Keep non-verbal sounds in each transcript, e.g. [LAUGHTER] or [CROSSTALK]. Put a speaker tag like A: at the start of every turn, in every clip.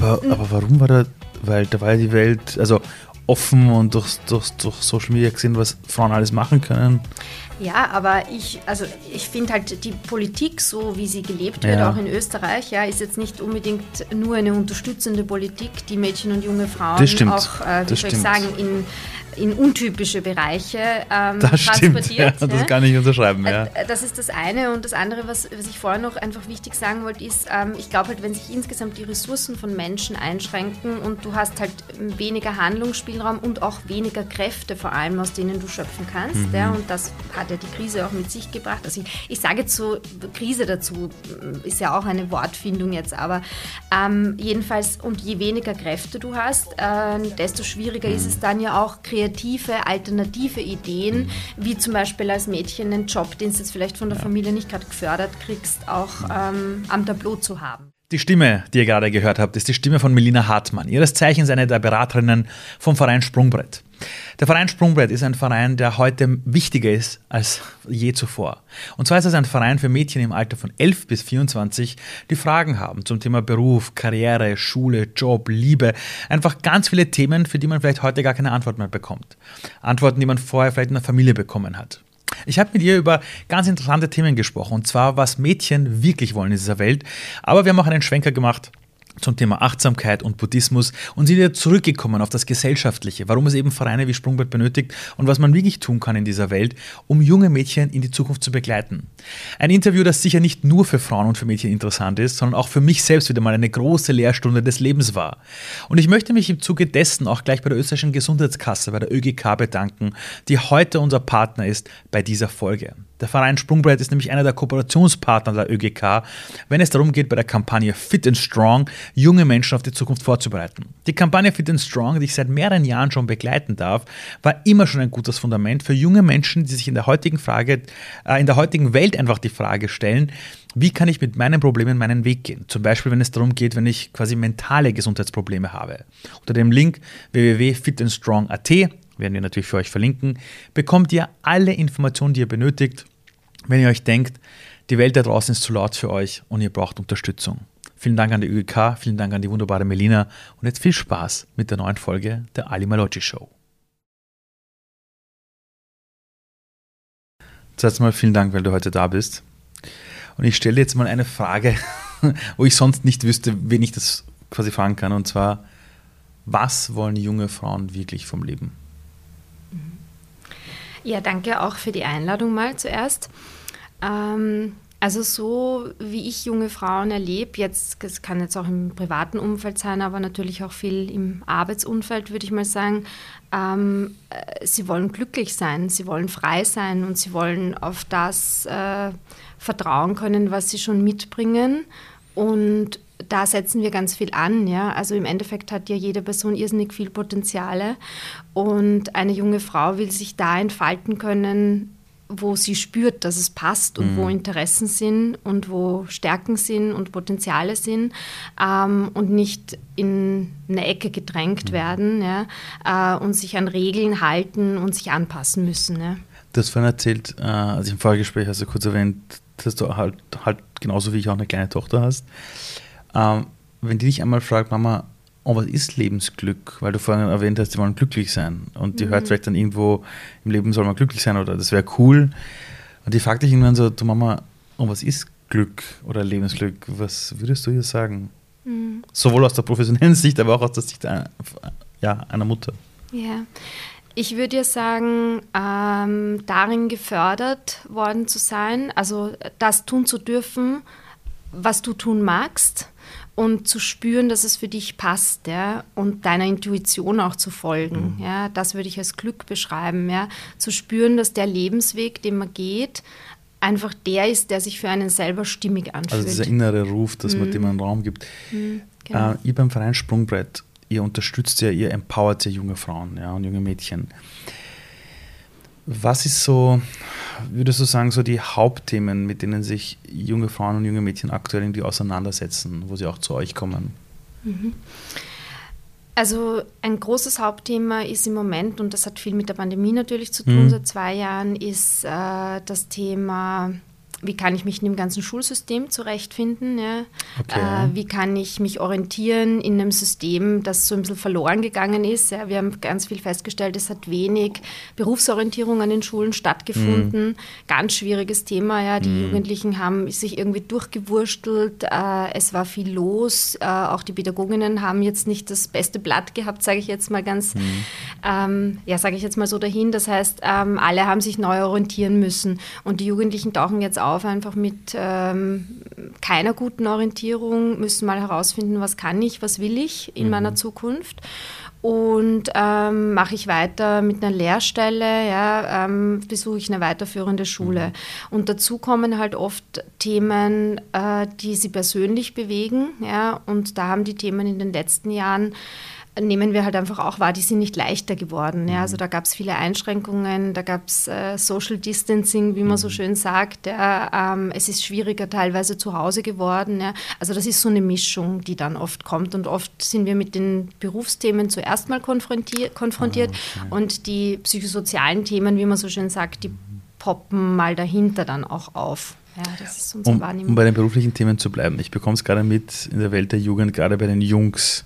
A: aber,
B: Hm.
A: aber warum war da, weil da war ja die Welt, also offen und durch, durch, durch Social Media gesehen, was Frauen alles machen können.
B: Ja, aber ich, also ich finde halt die Politik, so wie sie gelebt wird,
A: Ja.
B: auch in Österreich, ja, ist jetzt nicht unbedingt nur eine unterstützende Politik, die Mädchen und junge Frauen auch, äh, wie
A: Das
B: soll ich sagen, in, in untypische Bereiche ähm,
A: Das stimmt, [LAUGHS] ja,
B: transportiert.
A: das kann ich unterschreiben, ja.
B: Äh, Das ist das eine. Und das andere, was, was ich vorher noch einfach wichtig sagen wollte, ist, ähm, ich glaube halt, wenn sich insgesamt die Ressourcen von Menschen einschränken und du hast halt weniger Handlungsspielraum und auch weniger Kräfte vor allem, aus denen du schöpfen kannst.
A: Mhm.
B: Ja, und das hat ja die Krise auch mit sich gebracht. Also ich, ich sage jetzt so, Krise dazu ist ja auch eine Wortfindung jetzt, aber ähm, jedenfalls, und je weniger Kräfte du hast, äh, desto schwieriger ist es dann ja auch kreative, alternative Ideen, wie zum Beispiel als Mädchen einen Job, den du jetzt vielleicht von der Familie nicht gerade gefördert kriegst, auch ähm, am Tableau zu haben.
A: Die Stimme, die ihr gerade gehört habt, ist die Stimme von Melina Hartmann. Ihres Zeichens eine der Beraterinnen vom Verein Sprungbrett. Der Verein Sprungbrett ist ein Verein, der heute wichtiger ist als je zuvor. Und zwar ist es ein Verein für Mädchen im Alter von 11 bis 24, die Fragen haben zum Thema Beruf, Karriere, Schule, Job, Liebe. Einfach ganz viele Themen, für die man vielleicht heute gar keine Antwort mehr bekommt. Antworten, die man vorher vielleicht in der Familie bekommen hat. Ich habe mit ihr über ganz interessante Themen gesprochen, und zwar, was Mädchen wirklich wollen in dieser Welt. Aber wir haben auch einen Schwenker gemacht zum Thema Achtsamkeit und Buddhismus und sind wieder zurückgekommen auf das Gesellschaftliche, warum es eben Vereine wie Sprungbrett benötigt und was man wirklich tun kann in dieser Welt, um junge Mädchen in die Zukunft zu begleiten. Ein Interview, das sicher nicht nur für Frauen und für Mädchen interessant ist, sondern auch für mich selbst wieder mal eine große Lehrstunde des Lebens war. Und ich möchte mich im Zuge dessen auch gleich bei der österreichischen Gesundheitskasse, bei der ÖGK bedanken, die heute unser Partner ist bei dieser Folge. Der Verein Sprungbrett ist nämlich einer der Kooperationspartner der ÖGK, wenn es darum geht, bei der Kampagne Fit and Strong junge Menschen auf die Zukunft vorzubereiten. Die Kampagne Fit and Strong, die ich seit mehreren Jahren schon begleiten darf, war immer schon ein gutes Fundament für junge Menschen, die sich in der heutigen Frage, äh, in der heutigen Welt einfach die Frage stellen, wie kann ich mit meinen Problemen meinen Weg gehen? Zum Beispiel, wenn es darum geht, wenn ich quasi mentale Gesundheitsprobleme habe. Unter dem Link www.fitandstrong.at werden wir natürlich für euch verlinken, bekommt ihr alle Informationen, die ihr benötigt, wenn ihr euch denkt, die Welt da draußen ist zu laut für euch und ihr braucht Unterstützung. Vielen Dank an die ÖGK, vielen Dank an die wunderbare Melina und jetzt viel Spaß mit der neuen Folge der Ali Maloggi Show. Zuerst mal vielen Dank, weil du heute da bist. Und ich stelle jetzt mal eine Frage, [LAUGHS] wo ich sonst nicht wüsste, wen ich das quasi fragen kann. Und zwar, was wollen junge Frauen wirklich vom Leben?
B: Ja, danke auch für die Einladung mal zuerst. Ähm, also so wie ich junge Frauen erlebe, jetzt, das kann jetzt auch im privaten Umfeld sein, aber natürlich auch viel im Arbeitsumfeld, würde ich mal sagen, ähm, äh, sie wollen glücklich sein, sie wollen frei sein und sie wollen auf das äh, vertrauen können, was sie schon mitbringen. Und da setzen wir ganz viel an. Ja? Also im Endeffekt hat ja jede Person irrsinnig viel Potenziale und eine junge Frau will sich da entfalten können, wo sie spürt, dass es passt und wo Interessen sind und wo Stärken sind und Potenziale sind ähm, und nicht in eine Ecke gedrängt werden ja? äh, und sich an Regeln halten und sich anpassen müssen. Ja?
A: Du hast vorhin erzählt, äh, also im Vorgespräch hast du kurz erwähnt, dass du halt, halt genauso wie ich auch eine kleine Tochter hast. Ähm, wenn die dich einmal fragt, Mama, oh, was ist Lebensglück? Weil du vorhin erwähnt hast, die wollen glücklich sein. Und die hört vielleicht dann irgendwo, im Leben soll man glücklich sein oder das wäre cool. Und die fragt dich irgendwann so, du Mama, oh, was ist Glück oder Lebensglück? Was würdest du ihr sagen? Sowohl aus der professionellen [LAUGHS] Sicht, aber auch aus der Sicht einer, ja, einer Mutter.
B: Ja, ich würde ja sagen, ähm, darin gefördert worden zu sein, also das tun zu dürfen, was du tun magst und zu spüren, dass es für dich passt, ja, und deiner Intuition auch zu folgen, ja, das würde ich als Glück beschreiben, ja, zu spüren, dass der Lebensweg, den man geht, einfach der ist, der sich für einen selber stimmig anfühlt.
A: Also dieser innere Ruf, dass man dem einen Raum gibt.
B: genau.
A: Äh, ihr beim Verein Sprungbrett, ihr unterstützt ja, ihr empowert ja junge Frauen ja, und junge Mädchen. Was ist so, würdest du sagen, so die Hauptthemen, mit denen sich junge Frauen und junge Mädchen aktuell irgendwie auseinandersetzen, wo sie auch zu euch kommen?
B: Also ein großes Hauptthema ist im Moment, und das hat viel mit der Pandemie natürlich zu tun,
A: Mhm.
B: seit zwei Jahren, ist äh, das Thema wie kann ich mich in dem ganzen Schulsystem zurechtfinden? Ja?
A: Okay.
B: Äh, wie kann ich mich orientieren in einem System, das so ein bisschen verloren gegangen ist? Ja? Wir haben ganz viel festgestellt, es hat wenig Berufsorientierung an den Schulen stattgefunden. Ganz schwieriges Thema. Ja? Die Jugendlichen haben sich irgendwie durchgewurstelt. Äh, es war viel los. Äh, auch die Pädagoginnen haben jetzt nicht das beste Blatt gehabt, sage ich jetzt mal ganz, ähm, ja, sage ich jetzt mal so dahin. Das heißt, ähm, alle haben sich neu orientieren müssen. Und die Jugendlichen tauchen jetzt auf einfach mit ähm, keiner guten Orientierung, müssen mal herausfinden, was kann ich, was will ich in meiner Zukunft. Und ähm, mache ich weiter mit einer Lehrstelle, ja, ähm, besuche ich eine weiterführende Schule. Und dazu kommen halt oft Themen, äh, die sie persönlich bewegen. Ja, und da haben die Themen in den letzten Jahren nehmen wir halt einfach auch wahr, die sind nicht leichter geworden. Ja? Also da gab es viele Einschränkungen, da gab es äh, Social Distancing, wie man so schön sagt. Ja? Ähm, es ist schwieriger teilweise zu Hause geworden. Ja? Also das ist so eine Mischung, die dann oft kommt und oft sind wir mit den Berufsthemen zuerst mal konfrontiert, konfrontiert
A: Ah,
B: und die psychosozialen Themen, wie man so schön sagt, die poppen mal dahinter dann auch auf. Ja, das ist unsere
A: Um,
B: Wahrnehmung.
A: um bei den beruflichen Themen zu bleiben. Ich bekomme es gerade mit in der Welt der Jugend, gerade bei den Jungs.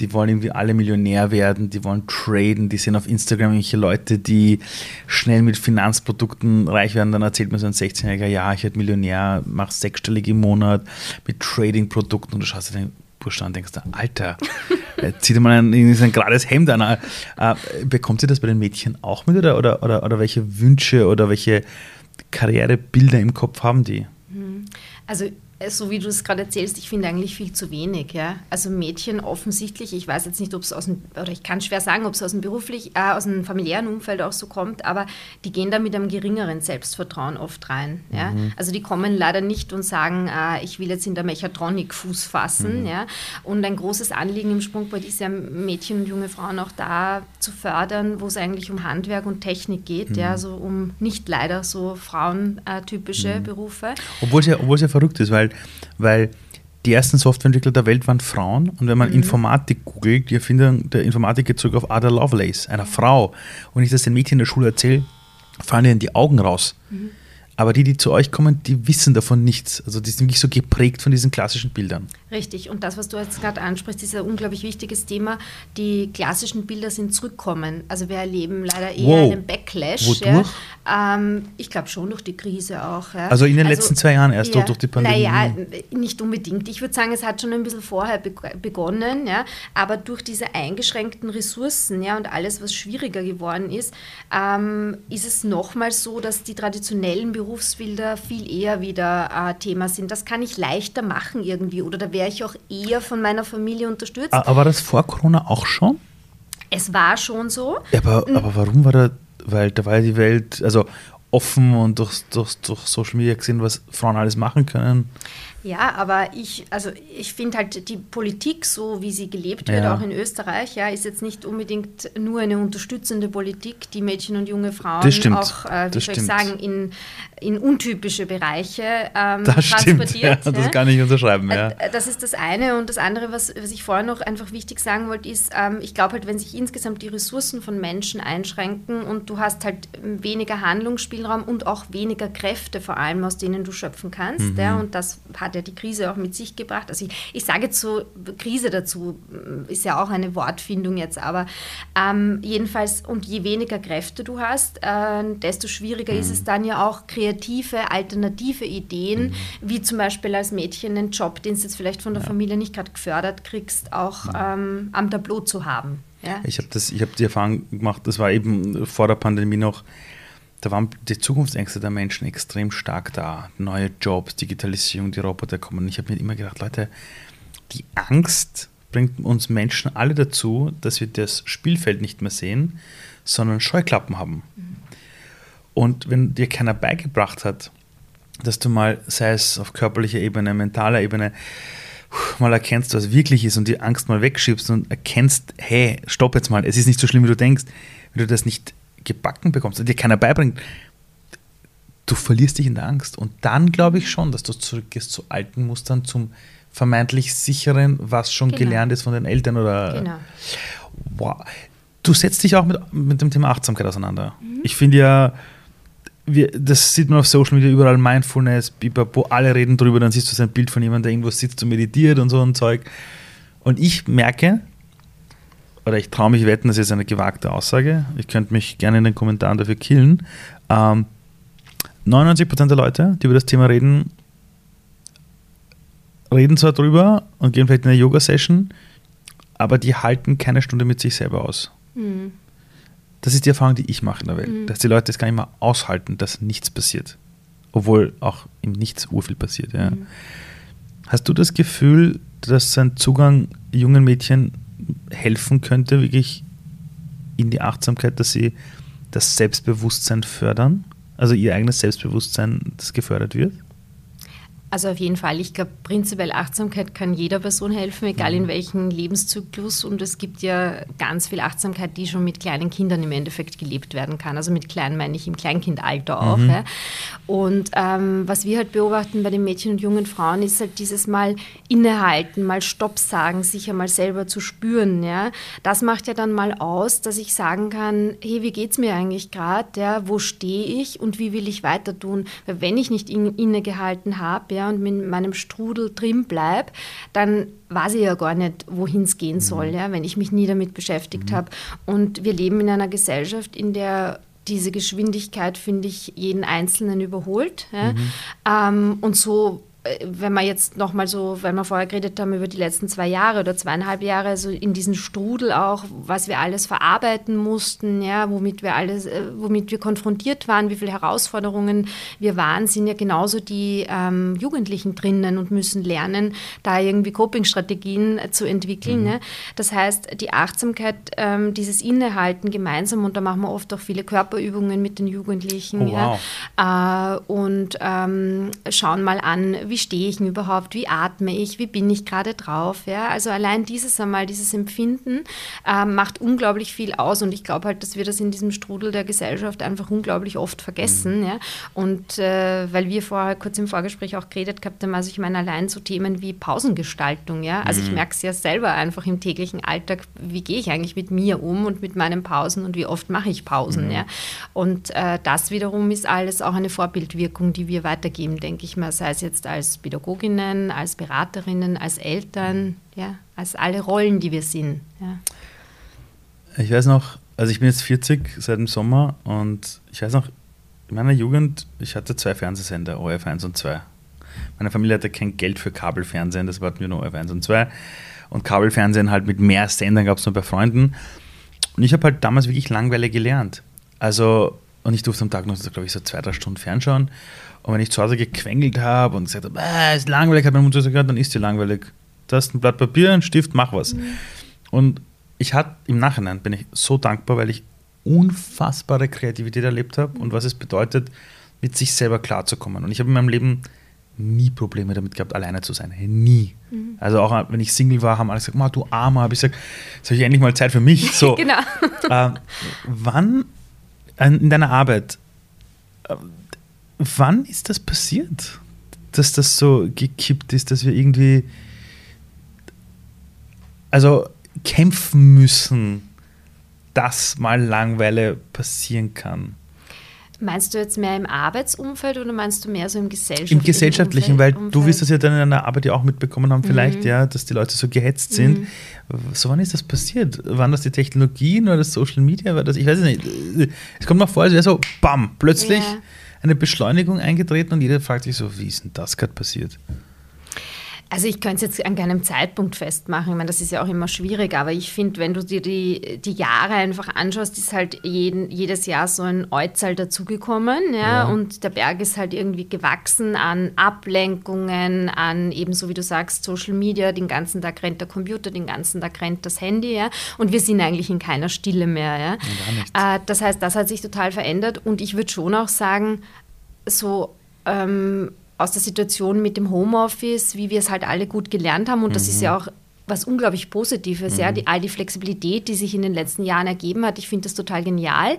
A: Die wollen irgendwie alle Millionär werden, die wollen traden, die sehen auf Instagram irgendwelche Leute, die schnell mit Finanzprodukten reich werden. Dann erzählt mir so ein 16-Jähriger, ja, ich werde Millionär, mache sechsstellig im Monat mit Trading-Produkten und du schaust dir den Bursch an und denkst, Alter, [LAUGHS] äh, zieh dir mal ein, ein gerades Hemd an. Äh, bekommt ihr das bei den Mädchen auch mit oder, oder, oder, oder welche Wünsche oder welche Karrierebilder im Kopf haben die?
B: Also so wie du es gerade erzählst, ich finde eigentlich viel zu wenig. Ja? Also Mädchen offensichtlich, ich weiß jetzt nicht, ob es aus dem, oder ich kann schwer sagen, ob es aus dem beruflich, äh, aus dem familiären Umfeld auch so kommt, aber die gehen da mit einem geringeren Selbstvertrauen oft rein. Ja? Also die kommen leider nicht und sagen, äh, ich will jetzt in der Mechatronik Fuß fassen. Ja? Und ein großes Anliegen im Sprungbrett ist ja, Mädchen und junge Frauen auch da zu fördern, wo es eigentlich um Handwerk und Technik geht, ja? also um nicht leider so frauentypische Berufe.
A: Obwohl es ja, obwohl es ja verrückt ist, weil, weil die ersten Softwareentwickler der Welt waren Frauen und wenn man Informatik googelt, die Erfindung der Informatik geht zurück auf Ada Lovelace, einer Frau. Und ich das den Mädchen in der Schule erzähle, fallen ihnen die Augen raus. Aber die, die zu euch kommen, die wissen davon nichts. Also die sind wirklich so geprägt von diesen klassischen Bildern.
B: Richtig. Und das, was du jetzt gerade ansprichst, ist ein unglaublich wichtiges Thema. Die klassischen Bilder sind zurückkommen. Also wir erleben leider eher
A: Wow.
B: einen Backlash.
A: Wodurch?
B: Ja. Ähm, ich glaube schon durch die Krise auch. Ja.
A: Also in den letzten zwei Jahren erst, durch die Pandemie.
B: Naja, nicht unbedingt. Ich würde sagen, es hat schon ein bisschen vorher be begonnen, ja. aber durch diese eingeschränkten Ressourcen ja, und alles, was schwieriger geworden ist, ähm, ist es nochmal so, dass die traditionellen Berufsbilder viel eher wieder äh, Thema sind. Das kann ich leichter machen irgendwie oder da wäre ich auch eher von meiner Familie unterstützt.
A: Ah, Aber war das vor Corona auch schon?
B: Es war schon so.
A: Ja, aber, aber warum war da, weil da war ja die Welt, also offen und durch, durch, durch Social Media gesehen, was Frauen alles machen können.
B: Ja, aber ich, also ich finde halt die Politik, so wie sie gelebt wird,
A: Ja.
B: auch in Österreich, ja, ist jetzt nicht unbedingt nur eine unterstützende Politik, die Mädchen und junge Frauen auch, äh, wie
A: das
B: soll ich
A: stimmt.
B: sagen, in, in untypische Bereiche ähm,
A: Das stimmt, [LAUGHS] ja,
B: transportiert.
A: das kann ich unterschreiben. Ja.
B: Äh, Das ist das eine. Und das andere, was, was ich vorher noch einfach wichtig sagen wollte, ist, ähm, ich glaube halt, wenn sich insgesamt die Ressourcen von Menschen einschränken und du hast halt ähm, weniger Handlungsspielraum und auch weniger Kräfte vor allem, aus denen du schöpfen kannst. Ja, und das hat ja die Krise auch mit sich gebracht. Also ich, ich sage jetzt so, Krise dazu äh, ist ja auch eine Wortfindung jetzt, aber ähm, jedenfalls, und je weniger Kräfte du hast, äh, desto schwieriger ist es dann ja auch kreative, alternative Ideen, wie zum Beispiel als Mädchen einen Job, den du jetzt vielleicht von der Familie nicht gerade gefördert kriegst, auch ähm, am Tableau zu haben. Ja?
A: Ich habe hab die Erfahrung gemacht, das war eben vor der Pandemie noch, da waren die Zukunftsängste der Menschen extrem stark da. Neue Jobs, Digitalisierung, die Roboter kommen. Ich habe mir immer gedacht, Leute, die Angst bringt uns Menschen alle dazu, dass wir das Spielfeld nicht mehr sehen, sondern Scheuklappen haben. Und wenn dir keiner beigebracht hat, dass du mal, sei es auf körperlicher Ebene, mentaler Ebene, mal erkennst, was wirklich ist und die Angst mal wegschiebst und erkennst, hey, stopp jetzt mal, es ist nicht so schlimm, wie du denkst, wenn du das nicht gebacken bekommst und dir keiner beibringt, du verlierst dich in der Angst. Und dann glaube ich schon, dass du zurückgehst zu alten Mustern, zum vermeintlich sicheren, was schon
B: Genau.
A: gelernt ist von den Eltern oder.
B: Genau.
A: Wow. Du setzt dich auch mit, mit dem Thema Achtsamkeit auseinander.
B: Mhm.
A: Ich finde ja, wir, das sieht man auf Social Media überall, Mindfulness, Bipapo, alle reden drüber, dann siehst du so ein Bild von jemandem, der irgendwo sitzt und meditiert und so ein Zeug. Und ich merke, oder ich traue mich wetten, das ist eine gewagte Aussage, ich könnte mich gerne in den Kommentaren dafür killen, ähm, 99% der Leute, die über das Thema reden, reden zwar drüber und gehen vielleicht in eine Yoga-Session, aber die halten keine Stunde mit sich selber aus. Mhm. Das ist die Erfahrung, die ich mache in der Welt, mhm. dass die Leute es gar nicht mehr aushalten, dass nichts passiert. Obwohl auch im Nichts urviel passiert. Ja. Mhm. Hast du das Gefühl, dass ein Zugang jungen Mädchen helfen könnte, wirklich in die Achtsamkeit, dass sie das Selbstbewusstsein fördern? Also ihr eigenes Selbstbewusstsein, das gefördert wird?
B: Also auf jeden Fall. Ich glaube, prinzipiell Achtsamkeit kann jeder Person helfen, egal in mhm. welchem Lebenszyklus. Und es gibt ja ganz viel Achtsamkeit, die schon mit kleinen Kindern im Endeffekt gelebt werden kann. Also mit klein meine ich im Kleinkindalter auch. Mhm. Ja. Und ähm, was wir halt beobachten bei den Mädchen und jungen Frauen ist halt dieses Mal innehalten, mal Stopp sagen, sich einmal selber zu spüren. Ja. Das macht ja dann mal aus, dass ich sagen kann, hey, wie geht es mir eigentlich gerade? Ja, wo stehe ich und wie will ich weiter tun? Weil wenn ich nicht in, innegehalten habe, ja, ja, und mit meinem Strudel drin bleibe, dann weiß ich ja gar nicht, wohin es gehen soll, mhm. ja, wenn ich mich nie damit beschäftigt mhm. habe. Und wir leben in einer Gesellschaft, in der diese Geschwindigkeit, finde ich, jeden Einzelnen überholt. Ja. Mhm. Ähm, und so wenn wir jetzt nochmal so, weil wir vorher geredet haben über die letzten zwei Jahre oder zweieinhalb Jahre, so in diesen Strudel auch, was wir alles verarbeiten mussten, ja, womit wir alles, äh, womit wir konfrontiert waren, wie viele Herausforderungen wir waren, sind ja genauso die ähm, Jugendlichen drinnen und müssen lernen, da irgendwie Coping-Strategien äh, zu entwickeln. Mhm. Ne? Das heißt, die Achtsamkeit, ähm, dieses Innehalten gemeinsam, und da machen wir oft auch viele Körperübungen mit den Jugendlichen oh, wow. ja, äh, und ähm, schauen mal an, wie stehe ich überhaupt, wie atme ich, wie bin ich gerade drauf. Ja? Also allein dieses einmal, dieses Empfinden äh, macht unglaublich viel aus und ich glaube halt, dass wir das in diesem Strudel der Gesellschaft einfach unglaublich oft vergessen. Mhm. Ja? Und äh, weil wir vorher kurz im Vorgespräch auch geredet gehabt haben, also ich meine allein so Themen wie Pausengestaltung. Ja? Also mhm. ich merke es ja selber einfach im täglichen Alltag, wie gehe ich eigentlich mit mir um und mit meinen Pausen und wie oft mache ich Pausen. Mhm. Ja? Und äh, das wiederum ist alles auch eine Vorbildwirkung, die wir weitergeben, denke ich mal, sei es jetzt als als Pädagoginnen, als Beraterinnen, als Eltern, ja, als alle Rollen, die wir sind. Ja.
A: Ich weiß noch, also ich bin jetzt 40 seit dem Sommer und ich weiß noch, in meiner Jugend, ich hatte zwei Fernsehsender, ORF 1 und 2. Meine Familie hatte kein Geld für Kabelfernsehen, das hatten wir nur ORF 1 und 2. Und Kabelfernsehen halt mit mehr Sendern gab es nur bei Freunden. Und ich habe halt damals wirklich langweilig gelernt. Also, und ich durfte am Tag noch, glaube ich, so zwei, drei Stunden fernschauen. Und wenn ich zu Hause gequengelt habe und gesagt habe, äh, ist langweilig, hat mein Mutter gesagt, dann ist die langweilig. Du hast ein Blatt Papier, ein Stift, mach was. Mhm. Und ich hatte im Nachhinein bin ich so dankbar, weil ich unfassbare Kreativität erlebt habe und was es bedeutet, mit sich selber klarzukommen. Und ich habe in meinem Leben nie Probleme damit gehabt, alleine zu sein. Nie. Mhm. Also auch wenn ich Single war, haben alle gesagt, du Armer, habe ich gesagt, jetzt habe ich endlich mal Zeit für mich. [LAUGHS] So. genau. Äh, wann in deiner Arbeit, äh, wann ist das passiert, dass das so gekippt ist, dass wir irgendwie also kämpfen müssen, dass mal Langweile passieren kann?
B: Meinst du jetzt mehr im Arbeitsumfeld oder meinst du mehr so im gesellschaftlichen?
A: Im gesellschaftlichen, Umfeld, weil du wirst das ja dann in deiner Arbeit ja auch mitbekommen haben, vielleicht, mhm. ja, dass die Leute so gehetzt sind. Mhm. So wann ist das passiert? Waren das die Technologien oder das Social Media? War das, ich weiß es nicht. Es kommt mir vor, als wäre so, bam, plötzlich. Ja eine Beschleunigung eingetreten und jeder fragt sich so, wie ist denn das gerade passiert?
B: Also ich könnte es jetzt an keinem Zeitpunkt festmachen. Ich meine, das ist ja auch immer schwierig, aber ich finde, wenn du dir die, die Jahre einfach anschaust, ist halt jeden, jedes Jahr so ein Äußerl dazugekommen, ja? ja, und der Berg ist halt irgendwie gewachsen an Ablenkungen, an ebenso wie du sagst, Social Media, den ganzen Tag rennt der Computer, den ganzen Tag rennt das Handy, ja, und wir sind eigentlich in keiner Stille mehr, ja. Äh, das heißt, das hat sich total verändert und ich würde schon auch sagen, so ähm, aus der Situation mit dem Homeoffice, wie wir es halt alle gut gelernt haben. Und das ist ja mhm. auch was unglaublich Positives, mhm. ja, die, all die Flexibilität, die sich in den letzten Jahren ergeben hat. Ich finde das total genial. Äh,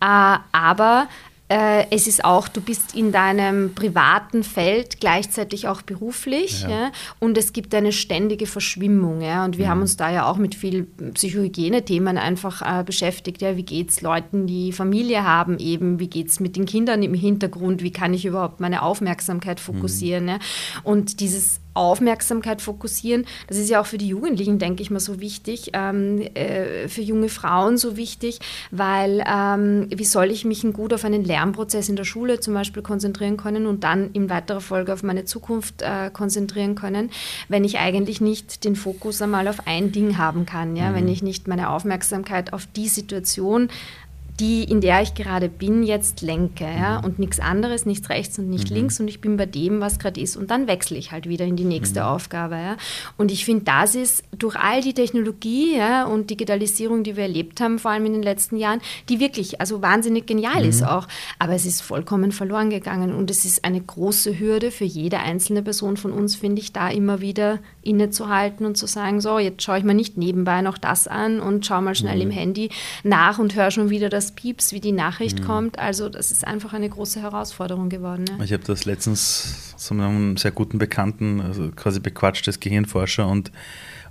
B: aber es ist auch, du bist in deinem privaten Feld gleichzeitig auch beruflich ja. ja und es gibt eine ständige Verschwimmung. Ja, und wir mhm. haben uns da ja auch mit viel Psychohygiene-Themen einfach äh, beschäftigt. Ja, wie geht es Leuten, die Familie haben eben, wie geht es mit den Kindern im Hintergrund, wie kann ich überhaupt meine Aufmerksamkeit fokussieren. Mhm. Und dieses Aufmerksamkeit fokussieren. Das ist ja auch für die Jugendlichen, denke ich mal, so wichtig, ähm, äh, für junge Frauen so wichtig, weil ähm, wie soll ich mich gut auf einen Lernprozess in der Schule zum Beispiel konzentrieren können und dann in weiterer Folge auf meine Zukunft äh, konzentrieren können, wenn ich eigentlich nicht den Fokus einmal auf ein Ding haben kann, ja? Mhm. wenn ich nicht meine Aufmerksamkeit auf die Situation die, in der ich gerade bin, jetzt lenke. Ja? Mhm. Und nichts anderes, nichts rechts und nicht mhm. links. Und ich bin bei dem, was gerade ist. Und dann wechsle ich halt wieder in die nächste mhm. Aufgabe. Ja? Und ich finde, das ist durch all die Technologie ja, und Digitalisierung, die wir erlebt haben, vor allem in den letzten Jahren, die wirklich also wahnsinnig genial ist mhm. auch. Aber es ist vollkommen verloren gegangen. Und es ist eine große Hürde für jede einzelne Person von uns, finde ich, da immer wieder innezuhalten und zu sagen, so, jetzt schaue ich mir nicht nebenbei noch das an und schaue mal schnell im Handy nach und höre schon wieder das das piepst, wie die Nachricht mhm. kommt. Also das ist einfach eine große Herausforderung geworden.
A: Ja. Ich habe das letztens mit einem sehr guten Bekannten, also quasi bequatscht, als Gehirnforscher und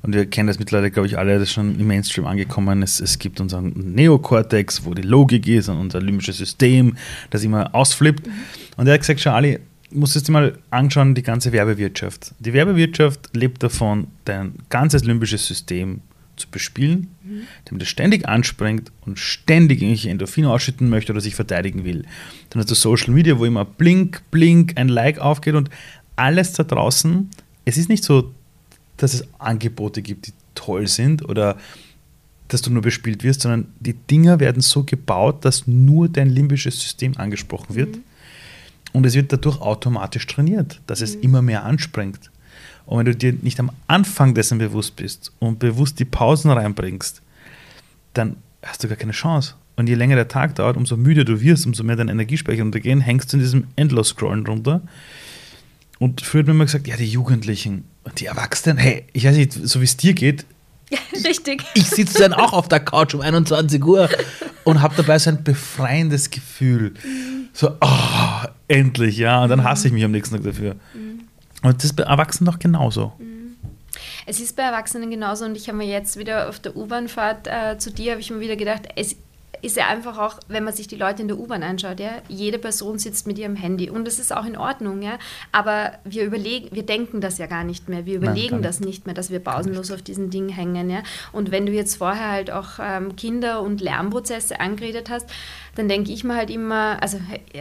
A: und wir kennen das mittlerweile, glaube ich, alle, das ist schon im Mainstream angekommen. Es, es gibt unseren Neokortex, wo die Logik ist und unser limbisches System, das immer ausflippt. Mhm. Und er hat gesagt, schau, Ali, musst du dir mal anschauen, die ganze Werbewirtschaft. Die Werbewirtschaft lebt davon, dein ganzes limbisches System zu bespielen, mhm. damit er ständig anspringt und ständig irgendwelche Endorphine ausschütten möchte oder sich verteidigen will. Dann hast du Social Media, wo immer blink, blink, ein Like aufgeht und alles da draußen. Es ist nicht so, dass es Angebote gibt, die toll sind oder dass du nur bespielt wirst, sondern die Dinger werden so gebaut, dass nur dein limbisches System angesprochen wird. Mhm. Und es wird dadurch automatisch trainiert, dass es mhm. immer mehr anspringt. Und wenn du dir nicht am Anfang dessen bewusst bist und bewusst die Pausen reinbringst, dann hast du gar keine Chance. Und je länger der Tag dauert, umso müder du wirst, umso mehr dein Energiespeicher untergehen, hängst du in diesem Endlos-Scrollen drunter. Und früher hat man immer gesagt, ja, die Jugendlichen und die Erwachsenen, hey, ich weiß nicht, so wie es dir geht. [LAUGHS]
B: Richtig.
A: Ich sitze dann auch auf der Couch um 21 Uhr und habe dabei so ein befreiendes Gefühl. So, oh, endlich, ja. Und dann hasse ich mich am nächsten Tag dafür. Mhm. Und das ist bei Erwachsenen doch genauso. Mhm.
B: Es ist bei Erwachsenen genauso und ich habe mir jetzt wieder auf der U-Bahn-Fahrt äh, zu dir, habe ich mir wieder gedacht, es ist ja einfach auch, wenn man sich die Leute in der U-Bahn anschaut, ja, jede Person sitzt mit ihrem Handy und das ist auch in Ordnung, ja, aber wir überlegen, wir denken das ja gar nicht mehr, wir überlegen Nein, das nicht mehr, dass wir pausenlos auf diesen Dingen hängen, ja, und wenn du jetzt vorher halt auch ähm, Kinder und Lernprozesse angeredet hast, dann denke ich mir halt immer, also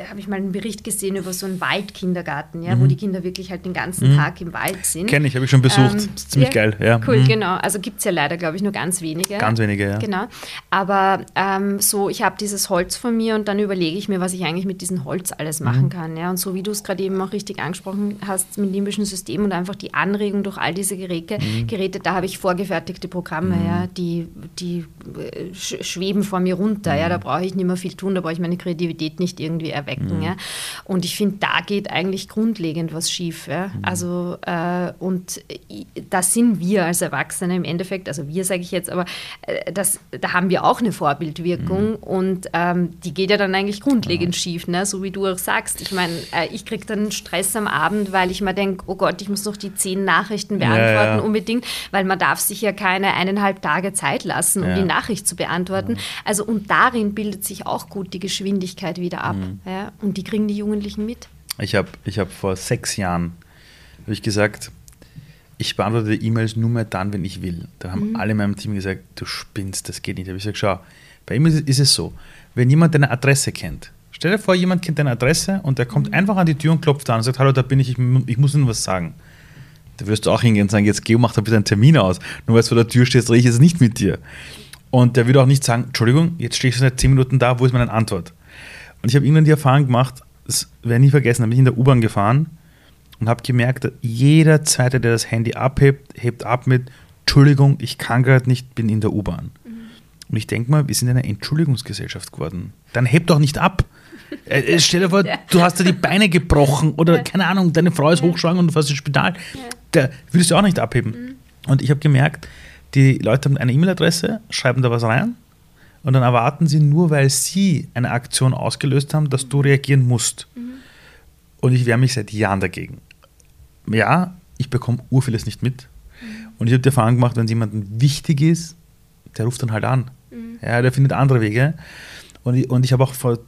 B: habe ich mal einen Bericht gesehen über so einen Waldkindergarten, ja, mhm. wo die Kinder wirklich halt den ganzen mhm. Tag im Wald sind.
A: Kenne ich, habe ich schon besucht. Ähm, ziemlich ja, geil, ja.
B: Cool, mhm. genau. Also gibt es ja leider, glaube ich, nur ganz wenige.
A: Ganz wenige, ja.
B: Genau. Aber ähm, so, ich habe dieses Holz von mir und dann überlege ich mir, was ich eigentlich mit diesem Holz alles machen mhm. kann. Ja. Und so wie du es gerade eben auch richtig angesprochen hast mit dem limbischen System und einfach die Anregung durch all diese Geräte, mhm. Geräte da habe ich vorgefertigte Programme, mhm. ja, die, die äh, schweben vor mir runter. Ja. Da brauche ich nicht mehr viel tun tun, da brauche ich meine Kreativität nicht irgendwie erwecken. Mhm. Ja. Und ich finde, da geht eigentlich grundlegend was schief. Ja. Mhm. Also, äh, und da sind wir als Erwachsene im Endeffekt, also wir sage ich jetzt, aber äh, das, da haben wir auch eine Vorbildwirkung mhm. und ähm, die geht ja dann eigentlich grundlegend ja. schief, ne? so wie du auch sagst. Ich meine, äh, ich kriege dann Stress am Abend, weil ich mir denke, oh Gott, ich muss noch die zehn Nachrichten beantworten ja, unbedingt, weil man darf sich ja keine eineinhalb Tage Zeit lassen, um die Nachricht zu beantworten. Also und darin bildet sich auch gut die Geschwindigkeit wieder ab. Mhm. Ja? Und die kriegen die Jugendlichen mit.
A: Ich habe ich hab vor sechs Jahren hab ich gesagt, ich beantworte E-Mails nur mehr dann, wenn ich will. Da haben mhm. alle in meinem Team gesagt, du spinnst, das geht nicht. Da habe ich gesagt, schau, bei E-Mails ist es so, wenn jemand deine Adresse kennt, stell dir vor, jemand kennt deine Adresse und der kommt mhm. einfach an die Tür und klopft an und sagt, hallo, da bin ich, ich, ich muss Ihnen was sagen. Da wirst du auch hingehen und sagen, jetzt geh, mach da bitte einen Termin aus. Nur weil du vor der Tür stehst, rede ich jetzt nicht mit dir. Und der würde auch nicht sagen, Entschuldigung, jetzt stehe ich seit zehn Minuten da, wo ist meine Antwort? Und ich habe irgendwann die Erfahrung gemacht, das werde ich nie vergessen, da bin ich in der U-Bahn gefahren und habe gemerkt, jeder Zweite, der das Handy abhebt, hebt ab mit, Entschuldigung, ich kann gerade nicht, bin in der U-Bahn. Mhm. Und ich denke mal, wir sind eine Entschuldigungsgesellschaft geworden. Dann heb doch nicht ab. Äh, äh, stell dir vor, [LAUGHS] ja. du hast dir die Beine gebrochen oder ja. keine Ahnung, deine Frau ist ja. hochschwanger und du fährst ins Spital. Da würdest du auch nicht abheben. Mhm. Und ich habe gemerkt, die Leute haben eine E-Mail-Adresse, schreiben da was rein Und dann erwarten sie nur, weil sie eine Aktion ausgelöst haben, dass du reagieren musst. Mhm. Und ich wehre mich seit Jahren dagegen. Ja, ich bekomme urvieles nicht mit. Mhm. Und ich habe die Erfahrung gemacht, wenn es jemandem wichtig ist, der ruft dann halt an. Mhm. Ja, der findet andere Wege. Und ich, und ich habe auch vor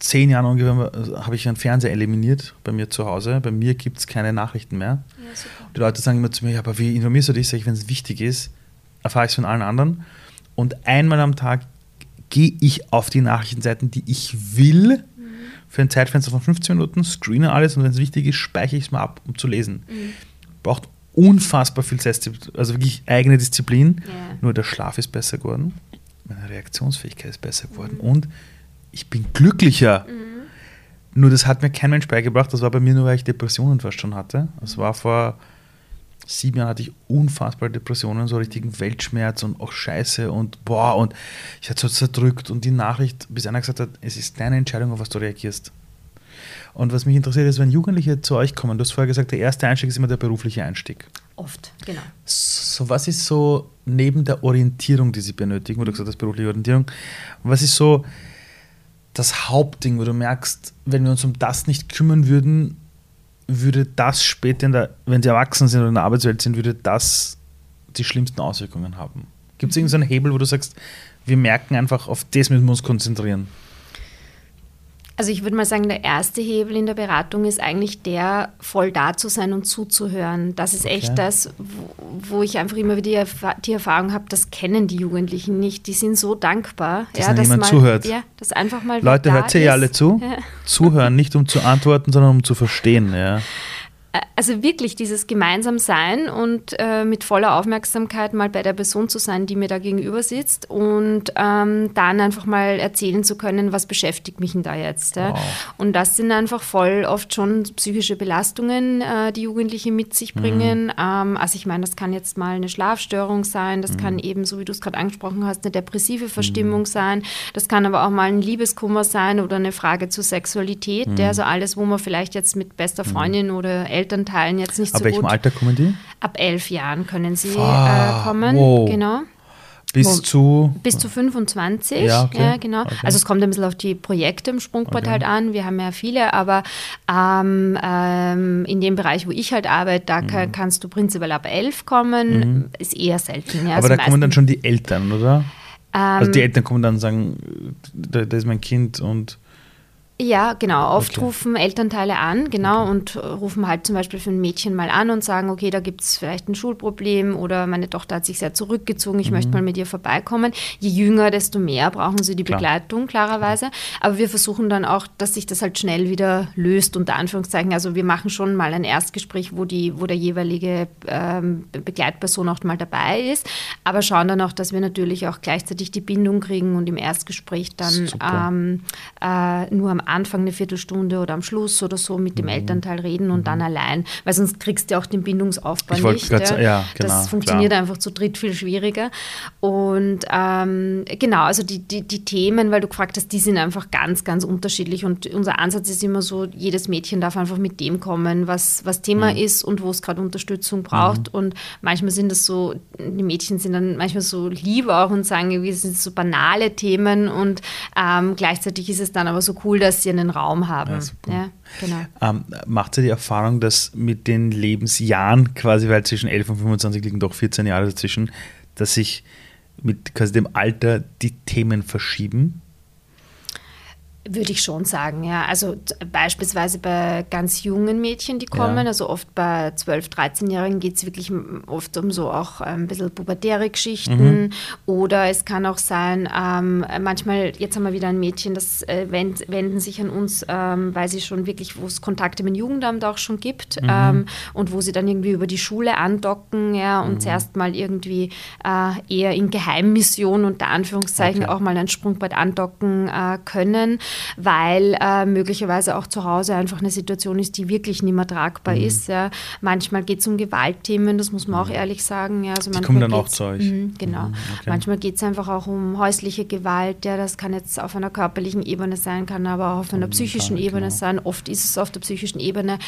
A: zehn Jahren ungefähr habe ich einen Fernseher eliminiert bei mir zu Hause. Bei mir gibt es keine Nachrichten mehr. Ja, die Leute sagen immer zu mir, ja, aber wie informierst du dich? Sag ich, wenn es wichtig ist, erfahre ich es von allen anderen. Und einmal am Tag gehe ich auf die Nachrichtenseiten, die ich will, mhm. für ein Zeitfenster von 15 Minuten, screene alles und wenn es wichtig ist, speichere ich es mal ab, um zu lesen. Mhm. Braucht unfassbar viel Selbstdisziplin, also wirklich eigene Disziplin. Ja. Nur der Schlaf ist besser geworden, meine Reaktionsfähigkeit ist besser geworden mhm. und ich bin glücklicher. Mhm. Nur das hat mir kein Mensch beigebracht. Das war bei mir nur, weil ich Depressionen fast schon hatte. Das war vor sieben Jahren hatte ich unfassbare Depressionen, so richtigen Weltschmerz und auch Scheiße und boah, und ich hatte so zerdrückt und die Nachricht, bis einer gesagt hat, es ist deine Entscheidung, auf was du reagierst. Und was mich interessiert ist, wenn Jugendliche zu euch kommen, du hast vorher gesagt, der erste Einstieg ist immer der berufliche Einstieg.
B: Oft, genau.
A: So, was ist so neben der Orientierung, die sie benötigen, wo du gesagt hast, berufliche Orientierung, was ist so das Hauptding, wo du merkst, wenn wir uns um das nicht kümmern würden, würde das später, der, wenn sie erwachsen sind oder in der Arbeitswelt sind, würde das die schlimmsten Auswirkungen haben. Gibt es mhm. irgendeinen Hebel, wo du sagst, wir merken einfach, auf das müssen wir uns konzentrieren?
B: Also ich würde mal sagen, der erste Hebel in der Beratung ist eigentlich der, voll da zu sein und zuzuhören. Das ist okay. echt das, wo, wo, ich einfach immer wieder die Erfahrung habe, das kennen die Jugendlichen nicht. Die sind so dankbar,
A: dass, ja, dass jemand mal, zuhört.
B: Ja, dass einfach mal
A: Leute, hört ihr ja alle zu? Ja. [LAUGHS] Zuhören, nicht um zu antworten, sondern um zu verstehen. Ja.
B: Also wirklich dieses gemeinsam sein und äh, mit voller Aufmerksamkeit mal bei der Person zu sein, die mir da gegenüber sitzt und ähm, dann einfach mal erzählen zu können, was beschäftigt mich denn da jetzt. Ja? Wow. Und das sind einfach voll oft schon psychische Belastungen, äh, die Jugendliche mit sich mhm. bringen. Mhm. Ähm, also ich meine, das kann jetzt mal eine Schlafstörung sein, das mhm. kann eben, so wie du es gerade angesprochen hast, eine depressive Verstimmung mhm. sein, das kann aber auch mal ein Liebeskummer sein oder eine Frage zur Sexualität? Mhm. also alles, wo man vielleicht jetzt mit bester mhm. Freundin oder Elternteilen jetzt nicht
A: Ab so welchem gut. Alter kommen die?
B: Ab elf Jahren können sie äh, kommen, wow. genau.
A: Bis zu?
B: Bis zu 25, ja, okay. ja genau. Okay. Also es kommt ein bisschen auf die Projekte im Sprungbrett okay. halt an. Wir haben ja viele, aber ähm, ähm, in dem Bereich, wo ich halt arbeite, da mhm. kannst du prinzipiell ab elf kommen. Mhm. Ist eher selten.
A: Ja. Aber also da kommen dann schon die Eltern, oder? Ähm, also die Eltern kommen dann und sagen, da, da ist mein Kind und
B: ja, genau. Oft okay. rufen Elternteile an, genau, okay. und rufen halt zum Beispiel für ein Mädchen mal an und sagen, okay, da gibt es vielleicht ein Schulproblem oder meine Tochter hat sich sehr zurückgezogen, ich mhm. möchte mal mit ihr vorbeikommen. Je jünger, desto mehr brauchen sie die Klar. Begleitung, klarerweise. Aber wir versuchen dann auch, dass sich das halt schnell wieder löst, unter Anführungszeichen. Also wir machen schon mal ein Erstgespräch, wo, die, wo der jeweilige ähm, Begleitperson auch mal dabei ist, aber schauen dann auch, dass wir natürlich auch gleichzeitig die Bindung kriegen und im Erstgespräch dann ähm, äh, nur am Anfang eine Viertelstunde oder am Schluss oder so mit dem mhm. Elternteil reden und mhm. dann allein, weil sonst kriegst du auch den Bindungsaufbau ich nicht. Grad, ja. ja genau, das funktioniert klar. einfach zu dritt viel schwieriger. Und ähm, genau, also die, die, die Themen, weil du gefragt hast, die sind einfach ganz, ganz unterschiedlich und unser Ansatz ist immer so, jedes Mädchen darf einfach mit dem kommen, was, was Thema mhm. ist und wo es gerade Unterstützung braucht. Mhm. Und manchmal sind das so, die Mädchen sind dann manchmal so lieb auch und sagen, es sind so banale Themen und ähm, gleichzeitig ist es dann aber so cool, dass sie einen Raum haben. Ja, ja
A: genau. Ähm, macht ihr die Erfahrung, dass mit den Lebensjahren, quasi, weil zwischen 11 und 25 liegen doch 14 Jahre dazwischen, dass sich mit quasi dem Alter die Themen verschieben?
B: Würde ich schon sagen, ja. Also beispielsweise bei ganz jungen Mädchen, die kommen, ja. also oft bei 12-, 13-Jährigen geht es wirklich oft um so auch ein bisschen pubertäre Geschichten. Mhm. Oder es kann auch sein, ähm, manchmal, jetzt haben wir wieder ein Mädchen, das äh, wend, wenden sich an uns, ähm, weil sie schon wirklich, wo es Kontakte mit dem Jugendamt auch schon gibt mhm. ähm, und wo sie dann irgendwie über die Schule andocken, ja, und mhm. zuerst mal irgendwie äh, eher in Geheimmission unter Anführungszeichen okay. auch mal ein Sprungbrett andocken äh, können weil äh, möglicherweise auch zu Hause einfach eine Situation ist, die wirklich nicht mehr tragbar mhm. ist. Ja. Manchmal geht es um Gewaltthemen, das muss man auch mhm. ehrlich sagen. Ja.
A: Also die kommen dann auch zu euch.
B: Mh, genau. Mhm, okay. Manchmal geht es einfach auch um häusliche Gewalt. Ja. Das kann jetzt auf einer körperlichen Ebene sein, kann aber auch auf einer psychischen Fall, Ebene genau. sein. Oft ist es auf der psychischen Ebene.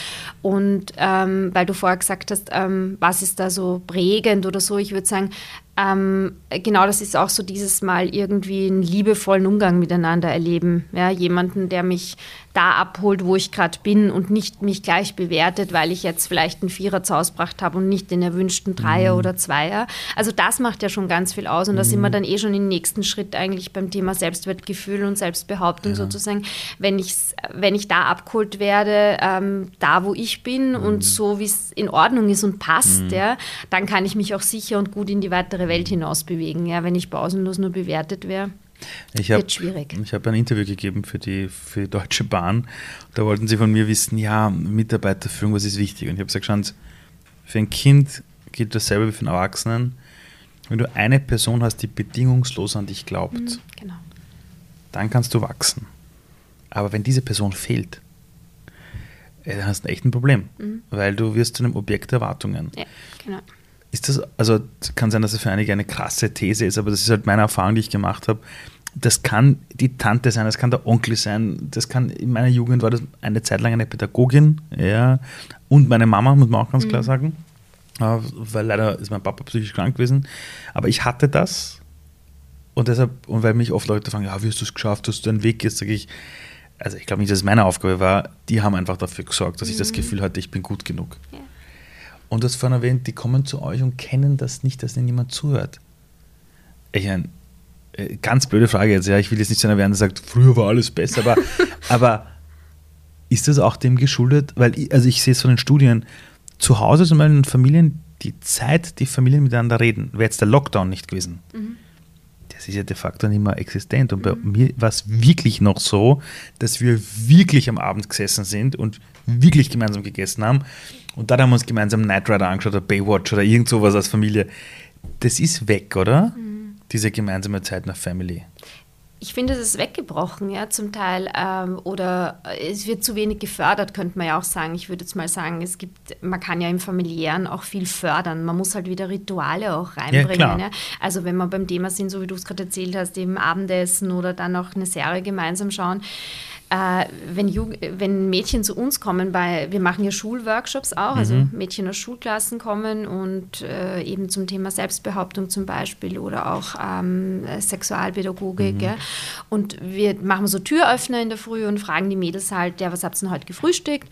B: Und ähm, weil du vorher gesagt hast, ähm, was ist da so prägend oder so, ich würde sagen, ähm, genau das ist auch so dieses Mal irgendwie einen liebevollen Umgang miteinander erleben. Ja, jemanden, der mich da abholt, wo ich gerade bin und nicht mich gleich bewertet, weil ich jetzt vielleicht einen Vierer zu Hause gebracht habe und nicht den erwünschten Dreier mhm. oder Zweier. Also das macht ja schon ganz viel aus und mhm. da sind wir mhm. dann eh schon im nächsten Schritt eigentlich beim Thema Selbstwertgefühl und Selbstbehauptung ja. sozusagen. Wenn ich, wenn ich da abgeholt werde, ähm, da wo ich bin mhm. und so wie es in Ordnung ist und passt, mhm. ja, dann kann ich mich auch sicher und gut in die weitere Welt hinaus bewegen. Ja, wenn ich pausenlos nur bewertet wäre.
A: Ich habe hab ein Interview gegeben für die, für die Deutsche Bahn. Da wollten sie von mir wissen, ja, Mitarbeiterführung, was ist wichtig? Und ich habe gesagt, schauen Sie, für ein Kind gilt dasselbe wie für einen Erwachsenen. Wenn du eine Person hast, die bedingungslos an dich glaubt, mhm, genau. dann kannst du wachsen. Aber wenn diese Person fehlt, äh, dann hast du echt ein Problem, mhm. weil du wirst zu einem Objekt der Erwartungen. Ja, genau. Ist das, also kann sein, dass es für einige eine krasse These ist, aber das ist halt meine Erfahrung, die ich gemacht habe. Das kann die Tante sein, das kann der Onkel sein, das kann, in meiner Jugend war das eine Zeit lang eine Pädagogin, ja, und meine Mama, muss man auch ganz mhm. klar sagen, weil leider ist mein Papa psychisch krank gewesen. Aber ich hatte das und deshalb, und weil mich oft Leute fragen, ja, wie hast du es geschafft, dass du einen Weg gehst, sage ich, also ich glaube nicht, dass es meine Aufgabe war, die haben einfach dafür gesorgt, dass mhm. ich das mhm. Gefühl hatte, ich bin gut genug. Ja. Und du hast vorhin erwähnt, die kommen zu euch und kennen das nicht, dass ihnen jemand zuhört. Ich meine, äh, ganz blöde Frage jetzt, ja, ich will jetzt nicht so einer werden, der sagt, früher war alles besser, aber, [LAUGHS] aber ist das auch dem geschuldet? Weil, ich, also ich sehe es von den Studien, zu Hause sind in Familien die Zeit, die Familien miteinander reden, wäre jetzt der Lockdown nicht gewesen. Mhm. Das ist ja de facto nicht mehr existent. Und bei mhm. mir war es wirklich noch so, dass wir wirklich am Abend gesessen sind und wirklich gemeinsam gegessen haben. Und dann haben wir uns gemeinsam Knight Rider angeschaut oder Baywatch oder irgend sowas als Familie. Das ist weg, oder? Mhm. Diese gemeinsame Zeit nach Family.
B: Ich finde, es ist weggebrochen, ja, zum Teil. Ähm, oder es wird zu wenig gefördert, könnte man ja auch sagen. Ich würde jetzt mal sagen, es gibt, man kann ja im Familiären auch viel fördern. Man muss halt wieder Rituale auch reinbringen. Ja, ja. Also wenn wir beim Thema sind, so wie du es gerade erzählt hast, eben Abendessen oder dann auch eine Serie gemeinsam schauen äh, wenn, wenn, Mädchen zu uns kommen, weil wir machen ja Schulworkshops auch, also mhm. Mädchen aus Schulklassen kommen und äh, eben zum Thema Selbstbehauptung zum Beispiel oder auch ähm, Sexualpädagogik. Mhm. Ja. Und wir machen so Türöffner in der Früh und fragen die Mädels halt, ja, was habt ihr denn heute gefrühstückt?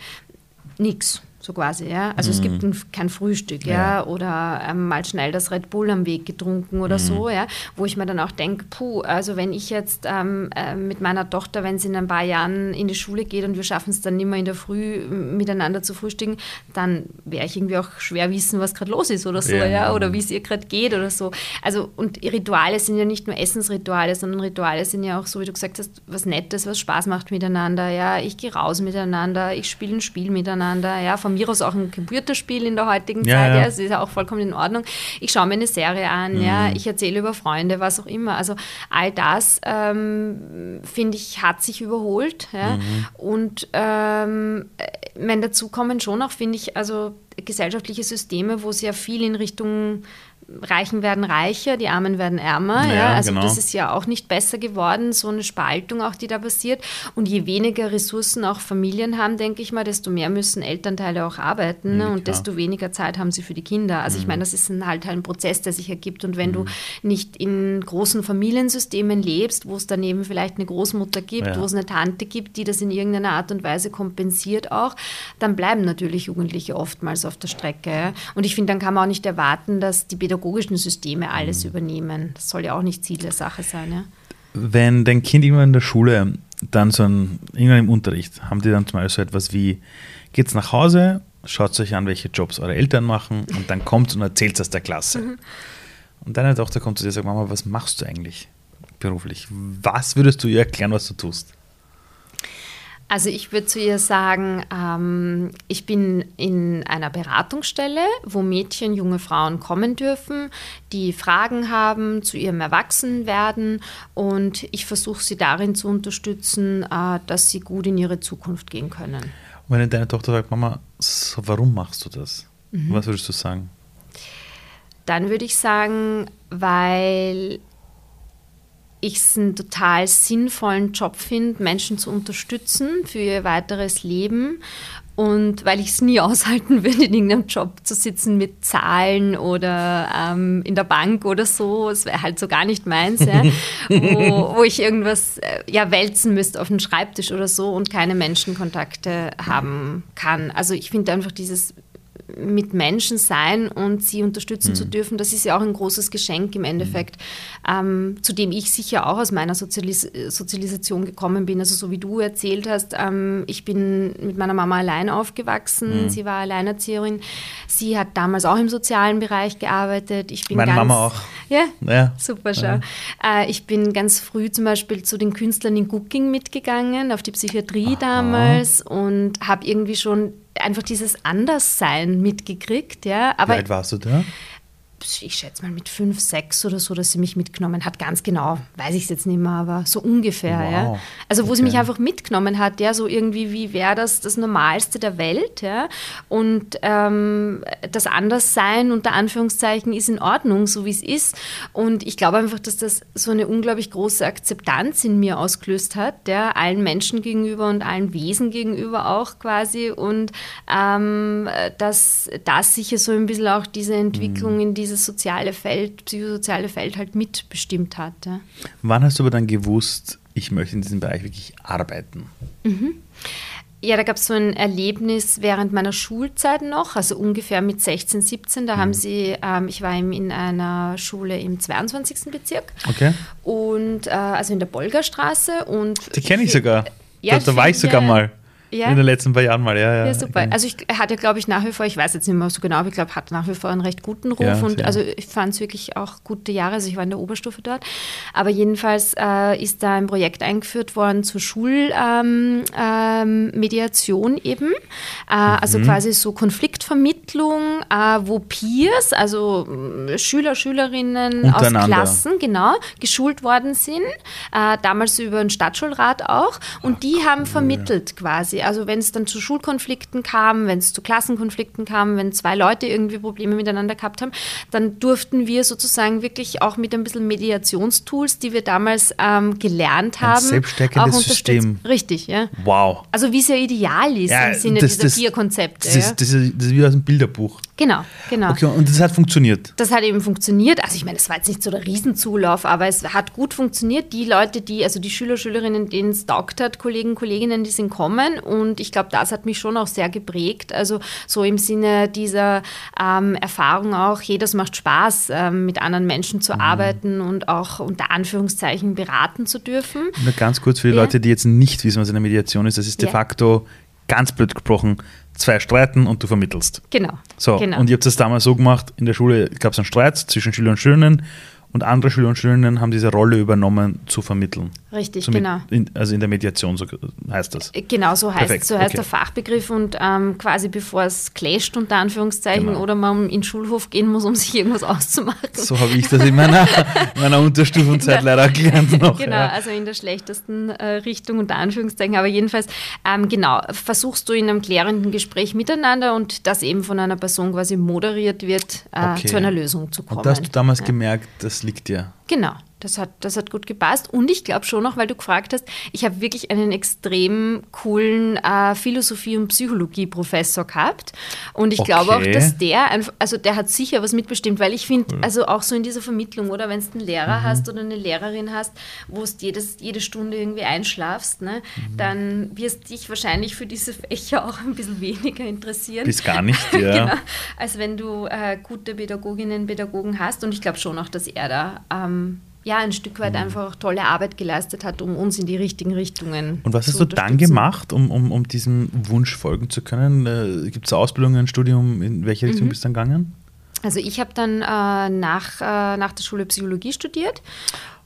B: Nix so quasi, ja. Also mm. es gibt mhm. ein, kein Frühstück, ja, ja. oder ähm, mal schnell das Red Bull am Weg getrunken oder mm. so, ja, wo ich mir dann auch denke, puh, also wenn ich jetzt ähm, äh, mit meiner Tochter, wenn sie in ein paar Jahren in die Schule geht und wir schaffen es dann nicht mehr in der Früh miteinander zu frühstücken, dann werde ich irgendwie auch schwer wissen, was gerade los ist oder so, ja, ja oder wie es ihr gerade geht oder so. Also und Rituale sind ja nicht nur Essensrituale, sondern Rituale sind ja auch, so wie du gesagt hast, was Nettes, was Spaß macht miteinander, ja, ich gehe raus miteinander, ich spiele ein Spiel miteinander, ja, von mir aus auch ein Computerspiel in der heutigen ja, Zeit. Ja. es ist ja auch vollkommen in Ordnung. Ich schaue mir eine Serie an, mhm. ja, ich erzähle über Freunde, was auch immer. Also all das, ähm, finde ich, hat sich überholt. Ja. Mhm. Und ähm, wenn dazu kommen schon auch, finde ich, also gesellschaftliche Systeme, wo sehr viel in Richtung Reichen werden reicher, die Armen werden ärmer. Ja, ja. Also genau. das ist ja auch nicht besser geworden, so eine Spaltung auch, die da passiert. Und je weniger Ressourcen auch Familien haben, denke ich mal, desto mehr müssen Elternteile auch arbeiten ne? und desto weniger Zeit haben sie für die Kinder. Also mhm. ich meine, das ist ein, halt ein Prozess, der sich ergibt. Und wenn mhm. du nicht in großen Familiensystemen lebst, wo es daneben vielleicht eine Großmutter gibt, ja. wo es eine Tante gibt, die das in irgendeiner Art und Weise kompensiert auch, dann bleiben natürlich Jugendliche oftmals auf der Strecke. Und ich finde, dann kann man auch nicht erwarten, dass die Pädagogik pädagogischen Systeme alles mhm. übernehmen. Das soll ja auch nicht Ziel der Sache sein. Ja?
A: Wenn dein Kind irgendwann in der Schule dann so ein, irgendwann im Unterricht, haben die dann zum Beispiel so etwas wie, geht's nach Hause, schaut euch an, welche Jobs eure Eltern machen und dann kommt und erzählt es der Klasse. Mhm. Und deine Tochter kommt zu dir und sagt, Mama, was machst du eigentlich beruflich? Was würdest du ihr erklären, was du tust?
B: Also ich würde zu ihr sagen, ähm, ich bin in einer Beratungsstelle, wo Mädchen, junge Frauen kommen dürfen, die Fragen haben zu ihrem Erwachsenwerden und ich versuche sie darin zu unterstützen, äh, dass sie gut in ihre Zukunft gehen können.
A: Und wenn deine Tochter sagt, Mama, so, warum machst du das? Mhm. Was würdest du sagen?
B: Dann würde ich sagen, weil ich es einen total sinnvollen Job finde, Menschen zu unterstützen für ihr weiteres Leben Und weil ich es nie [LAUGHS] aushalten würde, in irgendeinem Job zu sitzen mit Zahlen oder ähm, in der Bank oder so, es wäre halt so gar nicht meins, ja, [LAUGHS] wo, wo, ich irgendwas äh, ja, wälzen müsste auf den Schreibtisch oder so und keine Menschenkontakte haben kann. Also ich finde einfach dieses mit Menschen sein und sie unterstützen mhm. zu dürfen, das ist ja auch ein großes Geschenk im Endeffekt, mhm. ähm, zu dem ich sicher auch aus meiner Sozialis Sozialisation gekommen bin. Also so wie du erzählt hast, ähm, ich bin mit meiner Mama allein aufgewachsen, mhm. sie war Alleinerzieherin, sie hat damals auch im sozialen Bereich gearbeitet. Ich bin
A: Meine
B: ganz,
A: Mama auch.
B: Ja, ja. super, schau. Ja. Äh, ich bin ganz früh zum Beispiel zu den Künstlern in Gucking mitgegangen, auf die Psychiatrie Aha. damals und habe irgendwie schon einfach dieses Anderssein mitgekriegt. Ja.
A: Aber Wie alt warst du da?
B: Ich schätze mal mit fünf, sechs oder so, dass sie mich mitgenommen hat. Ganz genau, weiß ich es jetzt nicht mehr, aber so ungefähr. Wow. Ja. Also wo okay. sie mich einfach mitgenommen hat, ja, so irgendwie, wie wäre das das Normalste der Welt, ja. Und ähm, das Anderssein unter Anführungszeichen ist in Ordnung, so wie es ist. Und ich glaube einfach, dass das so eine unglaublich große Akzeptanz in mir ausgelöst hat, ja, allen Menschen gegenüber und allen Wesen gegenüber auch quasi. Und ähm, dass das sicher so ein bisschen auch diese Entwicklung mhm. in diese dieses soziale Feld, psychosoziale Feld halt mitbestimmt hat. Ja.
A: Wann hast du aber dann gewusst, ich möchte in diesem Bereich wirklich arbeiten?
B: Mhm. Ja, da gab es so ein Erlebnis während meiner Schulzeit noch, also ungefähr mit 16, 17. Da mhm. haben sie, ähm, ich war in einer Schule im 22. Bezirk.
A: Okay.
B: Und äh, also in der Bolgerstraße. Und
A: Die kenne ich sogar. Ja, da, da war ich sogar mal. Ja. In den letzten paar Jahren mal, ja. Ja,
B: ja super. Also ich hatte, glaube ich, nach wie vor, ich weiß jetzt nicht mehr so genau, aber ich glaube, hat nach wie vor einen recht guten Ruf. Ja, und also ich fand es wirklich auch gute Jahre. Also ich war in der Oberstufe dort. Aber jedenfalls äh, ist da ein Projekt eingeführt worden zur Schulmediation ähm, ähm, eben. Äh, also mhm. Also quasi so Konfliktvermittlung, äh, wo Peers, also äh, Schüler, Schülerinnen aus Klassen, genau, geschult worden sind. Äh, damals über den Stadtschulrat auch. Und Ach, die haben vermittelt quasi Also wenn es dann zu Schulkonflikten kam, wenn es zu Klassenkonflikten kam, wenn zwei Leute irgendwie Probleme miteinander gehabt haben, dann durften wir sozusagen wirklich auch mit ein bisschen Mediationstools, die wir damals ähm, gelernt haben, ein
A: selbststärkendes System.
B: Richtig, ja.
A: Wow.
B: Also wie es ja ideal ist ja, im Sinne das, dieser das, vier Konzepte.
A: Das ist, das, ist, das ist wie aus einem Bilderbuch.
B: Genau, genau.
A: Okay, und das hat funktioniert?
B: Das hat eben funktioniert. Also ich meine, es war jetzt nicht so der Riesenzulauf, aber es hat gut funktioniert. Die Leute, die, also die Schüler, Schülerinnen, denen es taugt hat, Kollegen, Kolleginnen, die sind kommen und ich glaube, das hat mich schon auch sehr geprägt. Also so im Sinne dieser ähm, Erfahrung auch, hey, das macht Spaß, ähm, mit anderen Menschen zu mhm. arbeiten und auch unter Anführungszeichen beraten zu dürfen.
A: Nur ganz kurz für die ja. Leute, die jetzt nicht wissen, was eine Mediation ist, das ist de ja. facto ganz blöd gesprochen, zwei streiten und du vermittelst.
B: Genau.
A: So,
B: genau.
A: und ihr habt das damals so gemacht, in der Schule gab es einen Streit zwischen Schüler und Schülerinnen und andere Schüler und Schülerinnen haben diese Rolle übernommen, zu vermitteln.
B: Richtig, so genau.
A: In, also in der Mediation, so heißt das.
B: Äh, genau, so heißt, so heißt okay. der Fachbegriff und ähm, quasi bevor es clasht, unter Anführungszeichen, genau. oder man in den Schulhof gehen muss, um sich irgendwas auszumachen.
A: So habe ich das in meiner, [LAUGHS] meiner Unterstufenzeit leider gelernt noch.
B: Genau, ja. also in der schlechtesten äh, Richtung, unter Anführungszeichen. Aber jedenfalls, ähm, genau, versuchst du in einem klärenden Gespräch miteinander und das eben von einer Person quasi moderiert wird, äh, okay. zu einer Lösung zu kommen.
A: Und da hast du damals ja. gemerkt, das liegt dir.
B: Genau. Das hat, das hat gut gepasst. Und ich glaube schon noch, weil du gefragt hast, ich habe wirklich einen extrem coolen äh, Philosophie- und Psychologie-Professor gehabt. Und ich okay. glaube auch, dass der, einfach, also der hat sicher was mitbestimmt, weil ich finde, cool. also auch so in dieser Vermittlung, oder wenn du einen Lehrer mhm. hast oder eine Lehrerin hast, wo du jede Stunde irgendwie einschlafst, ne, mhm. dann wirst dich wahrscheinlich für diese Fächer auch ein bisschen weniger interessieren.
A: Bis gar nicht, [LAUGHS] ja. genau,
B: als wenn du äh, gute Pädagoginnen, Pädagogen hast. Und ich glaube schon auch, dass er da ähm, ja, ein Stück weit mhm. einfach tolle Arbeit geleistet hat, um uns in die richtigen Richtungen
A: Und was hast du dann gemacht, um, um, um diesem Wunsch folgen zu können? Äh, Gibt es Ausbildungen, ein Studium? In welche Richtung mhm. bist du dann gegangen?
B: Also ich habe dann äh, nach, äh, nach der Schule Psychologie studiert.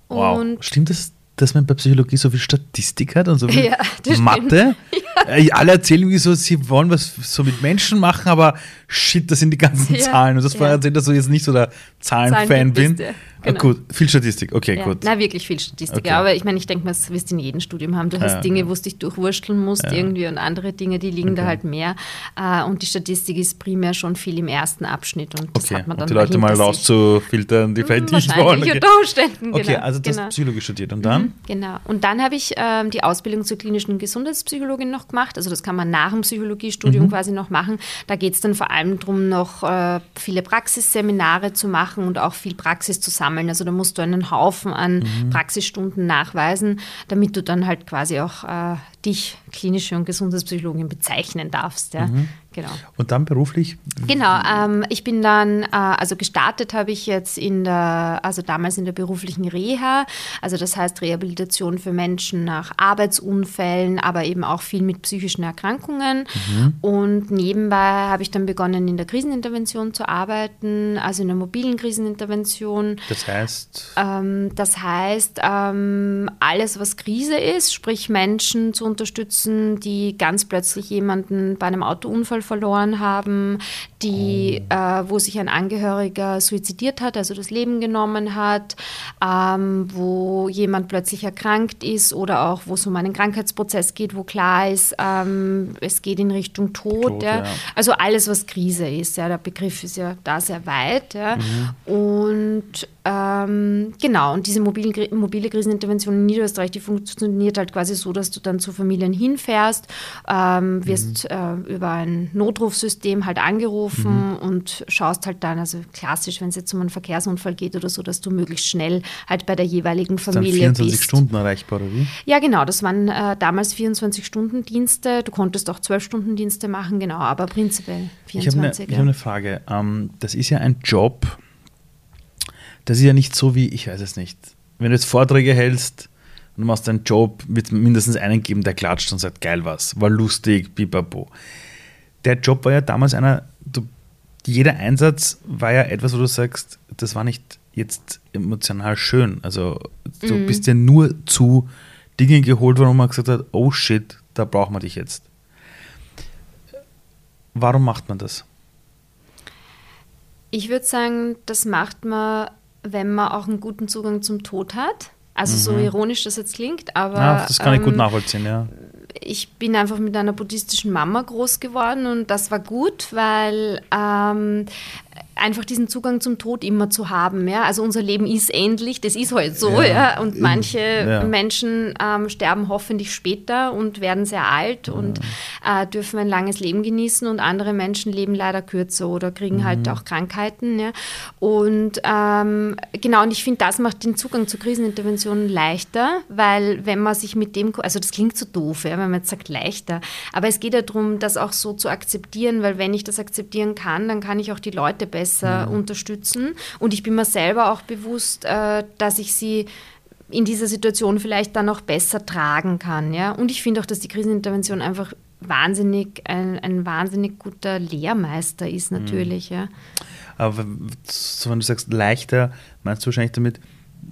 A: Wow. Stimmt das, dass man bei Psychologie so viel Statistik hat und so viel [LAUGHS] ja, Mathe? [LAUGHS] Ja. Äh, alle erzählen wie so, sie wollen was so mit Menschen machen, aber shit, das sind die ganzen ja, Zahlen. Und das war erzählt, dass du jetzt nicht so der Zahlenfan bin. Genau. Ah, gut, viel Statistik, okay,
B: ja.
A: gut.
B: Na, wirklich viel Statistik. Okay. Aber ich meine, ich denke, das wirst du in jedem Studium haben. Du hast ja, Dinge, ja. wo du dich durchwursteln musst irgendwie und andere Dinge, die liegen okay. da halt mehr. Äh, und die Statistik ist primär schon viel im ersten Abschnitt. Und das
A: okay.
B: hat man
A: dann und die Leute mal rauszufiltern, die vielleicht nicht wollen.
B: Okay. Umständen,
A: okay, genau, also das genau. Psychologie studiert. Und dann? Mhm,
B: genau. Und dann habe ich ähm, die Ausbildung zur klinischen Gesundheitspsychologin noch gemacht. Also das kann man nach dem Psychologiestudium mhm. quasi noch machen. Da geht es dann vor allem darum, noch äh, viele Praxisseminare zu machen und auch viel Praxis zu sammeln. Also da musst du einen Haufen an mhm. Praxisstunden nachweisen, damit du dann halt quasi auch äh, dich klinische und Gesundheitspsychologin bezeichnen darfst. Ja. Mhm.
A: Genau. Und dann beruflich?
B: Genau, ähm, ich bin dann, äh, also gestartet habe ich jetzt in der, also damals in der beruflichen Reha, also das heißt Rehabilitation für Menschen nach Arbeitsunfällen, aber eben auch viel mit psychischen Erkrankungen. Mhm. Und nebenbei habe ich dann begonnen, in der Krisenintervention zu arbeiten, also in der mobilen Krisenintervention.
A: Das heißt?
B: Ähm, das heißt, ähm, alles, was Krise ist, sprich Menschen zu unterstützen, die ganz plötzlich jemanden bei einem Autounfall verloren haben, die, oh. äh, wo sich ein Angehöriger suizidiert hat, also das Leben genommen hat, ähm, wo jemand plötzlich erkrankt ist oder auch wo es um einen Krankheitsprozess geht, wo klar ist, ähm, es geht in Richtung Tod. Tod ja. Ja. Also alles, was Krise ist. Ja, der Begriff ist ja da sehr weit. Ja. Mhm. Und ähm, genau, und diese mobilen, mobile Krisenintervention in Niederösterreich, die funktioniert halt quasi so, dass du dann zu Familien hinfährst, ähm, wirst mhm. äh, über ein Notrufsystem halt angerufen mhm. und schaust halt dann, also klassisch, wenn es jetzt um einen Verkehrsunfall geht oder so, dass du möglichst schnell halt bei der jeweiligen Familie
A: dann 24 bist. Stunden erreichbar, oder wie?
B: Ja, genau, das waren äh, damals 24-Stunden-Dienste. Du konntest auch 12-Stunden-Dienste machen, genau, aber prinzipiell 24.
A: Ich habe eine, ja. hab eine Frage. Ähm, das ist ja ein Job, das ist ja nicht so wie, ich weiß es nicht, wenn du jetzt Vorträge hältst und du machst deinen Job, wird es mindestens einen geben, der klatscht und sagt, geil was, war lustig, pipapo. Der Job war ja damals einer, du, jeder Einsatz war ja etwas, wo du sagst, das war nicht jetzt emotional schön. Also du mhm. bist ja nur zu Dingen geholt worden, wo man gesagt hat, oh shit, da braucht man dich jetzt. Warum macht man das?
B: Ich würde sagen, das macht man wenn man auch einen guten Zugang zum Tod hat. Also mhm. so ironisch das jetzt klingt, aber.
A: Ja, das kann ich gut ähm, nachvollziehen, ja.
B: Ich bin einfach mit einer buddhistischen Mama groß geworden und das war gut, weil ähm, einfach diesen Zugang zum Tod immer zu haben. Ja? Also unser Leben ist endlich, das ist halt so. Ja, ja? Und manche ja. Menschen ähm, sterben hoffentlich später und werden sehr alt ja. und äh, dürfen ein langes Leben genießen und andere Menschen leben leider kürzer oder kriegen halt mhm. halt auch Krankheiten. Ja? Und ähm, genau, und ich finde, das macht den Zugang zur Krisenintervention leichter, weil wenn man sich mit dem, also das klingt so doof, ja, wenn man jetzt sagt leichter, aber es geht ja darum, das auch so zu akzeptieren, weil wenn ich das akzeptieren kann, dann kann ich auch die Leute besser besser mhm. unterstützen. Und ich bin mir selber auch bewusst, äh, dass ich sie in dieser Situation vielleicht dann auch besser tragen kann. Ja? Und ich finde auch, dass die Krisenintervention einfach wahnsinnig, ein, ein wahnsinnig guter Lehrmeister ist natürlich. Mhm. Ja.
A: Aber so, wenn du sagst leichter, meinst du wahrscheinlich damit,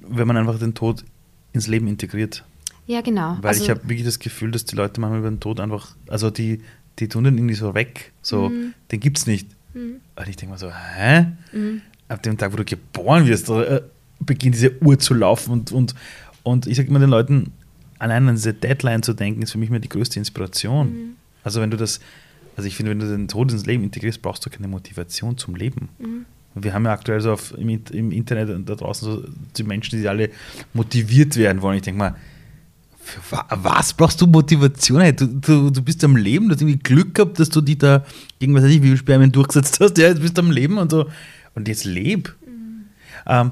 A: wenn man einfach den Tod ins Leben integriert?
B: Ja, genau.
A: Weil also, ich habe wirklich das Gefühl, dass die Leute manchmal über den Tod einfach, also die, die tun den irgendwie so weg, so, mhm. den gibt es nicht. Mhm. Und ich denke mir so, hä? Mhm. Ab dem Tag, wo du geboren wirst, äh, beginnt diese Uhr zu laufen und, und, und ich sage immer den Leuten, allein an diese Deadline zu denken, ist für mich mir die größte Inspiration. Mhm. Also wenn du das, also ich finde, wenn du den Tod ins Leben integrierst, brauchst du keine Motivation zum Leben. Mhm. Wir haben ja aktuell so auf, im, im Internet da draußen so die Menschen, die alle motiviert werden wollen. Ich denke mal, für was brauchst du Motivation? Hey, du, du, du bist am Leben, du hast irgendwie Glück gehabt, dass du die da gegen was weiß ich, wie Spermien durchgesetzt hast. Ja, jetzt bist du am Leben und so. Und jetzt leb. Mhm. Ähm,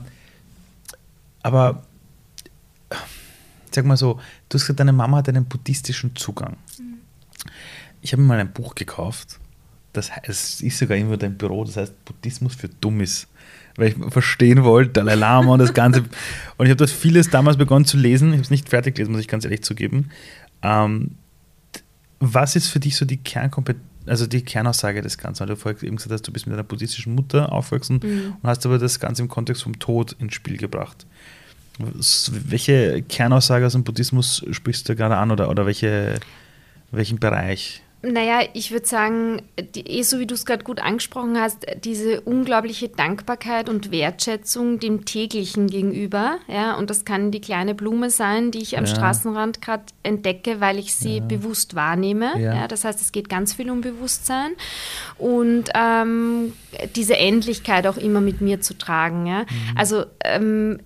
A: aber sag mal so, du hast gesagt, deine Mama hat einen buddhistischen Zugang. Mhm. Ich habe mir mal ein Buch gekauft. Das heißt, es ist sogar irgendwo dein Büro, das heißt Buddhismus für Dummies weil ich verstehen wollte, Dalai Lama und das Ganze. und ich habe das vieles damals begonnen zu lesen. Ich habe es nicht fertig gelesen, muss ich ganz ehrlich zugeben. Ähm, was ist für dich so die Kernkompetenz? also die Kernaussage des Ganzen, weil du vorher eben gesagt hast, du bist mit einer buddhistischen Mutter aufgewachsen mhm. und hast aber das Ganze im Kontext vom Tod ins Spiel gebracht. Welche Kernaussage aus dem Buddhismus sprichst du gerade an oder, oder welche, welchen Bereich?
B: Naja, ich würde sagen, eh so wie du es gerade gut angesprochen hast, diese unglaubliche Dankbarkeit und Wertschätzung dem täglichen gegenüber. Ja, und das kann die kleine Blume sein, die ich am ja. Straßenrand gerade entdecke, weil ich sie ja. bewusst wahrnehme. Ja. ja. das heißt, es geht ganz viel um Bewusstsein und ähm, diese Endlichkeit auch immer mit mir zu tragen. Ja? Mhm. Also ähm,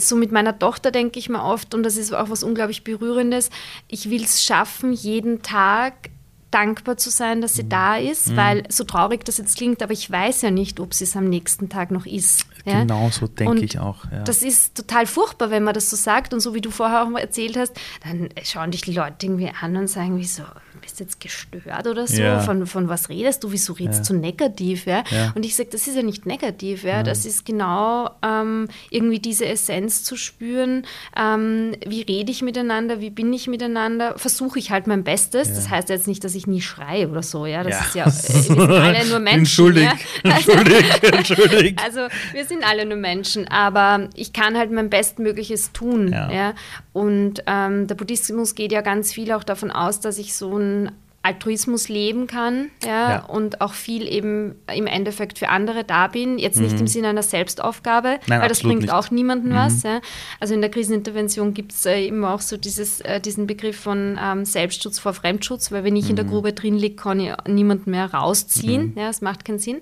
B: so mit meiner Tochter denke ich mir oft, und das ist auch was unglaublich Berührendes, ich will es schaffen, jeden Tag dankbar zu sein, dass sie mhm. da ist, mhm. weil so traurig das jetzt klingt, aber ich weiß ja nicht, ob sie es am nächsten Tag noch ist.
A: Ja? Genau so denke ich auch.
B: Ja. Das ist total furchtbar, wenn man das so sagt und so wie du vorher auch mal erzählt hast, dann schauen dich die Leute irgendwie an und sagen, wieso, bist du jetzt gestört oder so? Ja. Von, von was redest du? Wieso redest du negativ? Ja? Und ich sage, das ist ja nicht negativ. Ja? Das ist genau ähm, irgendwie diese Essenz zu spüren. Ähm, wie rede ich miteinander? Wie bin ich miteinander? Versuche ich halt mein Bestes. Das heißt jetzt nicht, dass ich nie schreie oder so. Ja? Das ist ja, wir sind alle nur [LAUGHS] Menschen.
A: Entschuldig, also, [LAUGHS] entschuldig, entschuldig.
B: Also wir sind alle nur Menschen, aber ich kann halt mein Bestmögliches tun. Ja. Und ähm, der Buddhismus geht ja ganz viel auch davon aus, dass ich so ein Altruismus leben kann ja, ja, und auch viel eben im Endeffekt für andere da bin. Jetzt nicht mhm. im Sinne einer Selbstaufgabe, Nein, weil das bringt nicht. auch niemandem mhm. was. Ja. Also in der Krisenintervention gibt es äh, immer auch so dieses, äh, diesen Begriff von ähm, Selbstschutz vor Fremdschutz, weil wenn ich mhm. in der mhm. Grube drin liege, kann ich niemanden mehr rausziehen. Mhm. Ja, das macht keinen Sinn.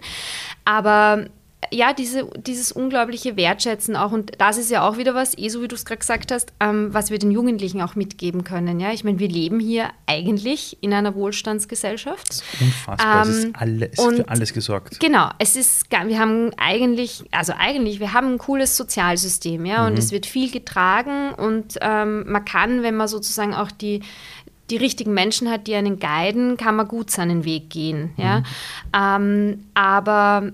B: Aber ja, diese, dieses unglaubliche Wertschätzen auch. Und das ist ja auch wieder was, eh so wie du es gerade gesagt hast, ähm, was wir den Jugendlichen auch mitgeben können. Ja? Ich meine, wir leben hier eigentlich in einer Wohlstandsgesellschaft. Das
A: ist unfassbar. Ähm, es ist, alle, es ist für alles gesorgt.
B: Genau, es ist, wir haben eigentlich, also eigentlich, wir haben ein cooles Sozialsystem, ja, mhm. und es wird viel getragen und ähm, man kann, wenn man sozusagen auch die die richtigen Menschen hat, die einen guiden, kann man gut seinen Weg gehen. Ja? Mhm. Ähm, aber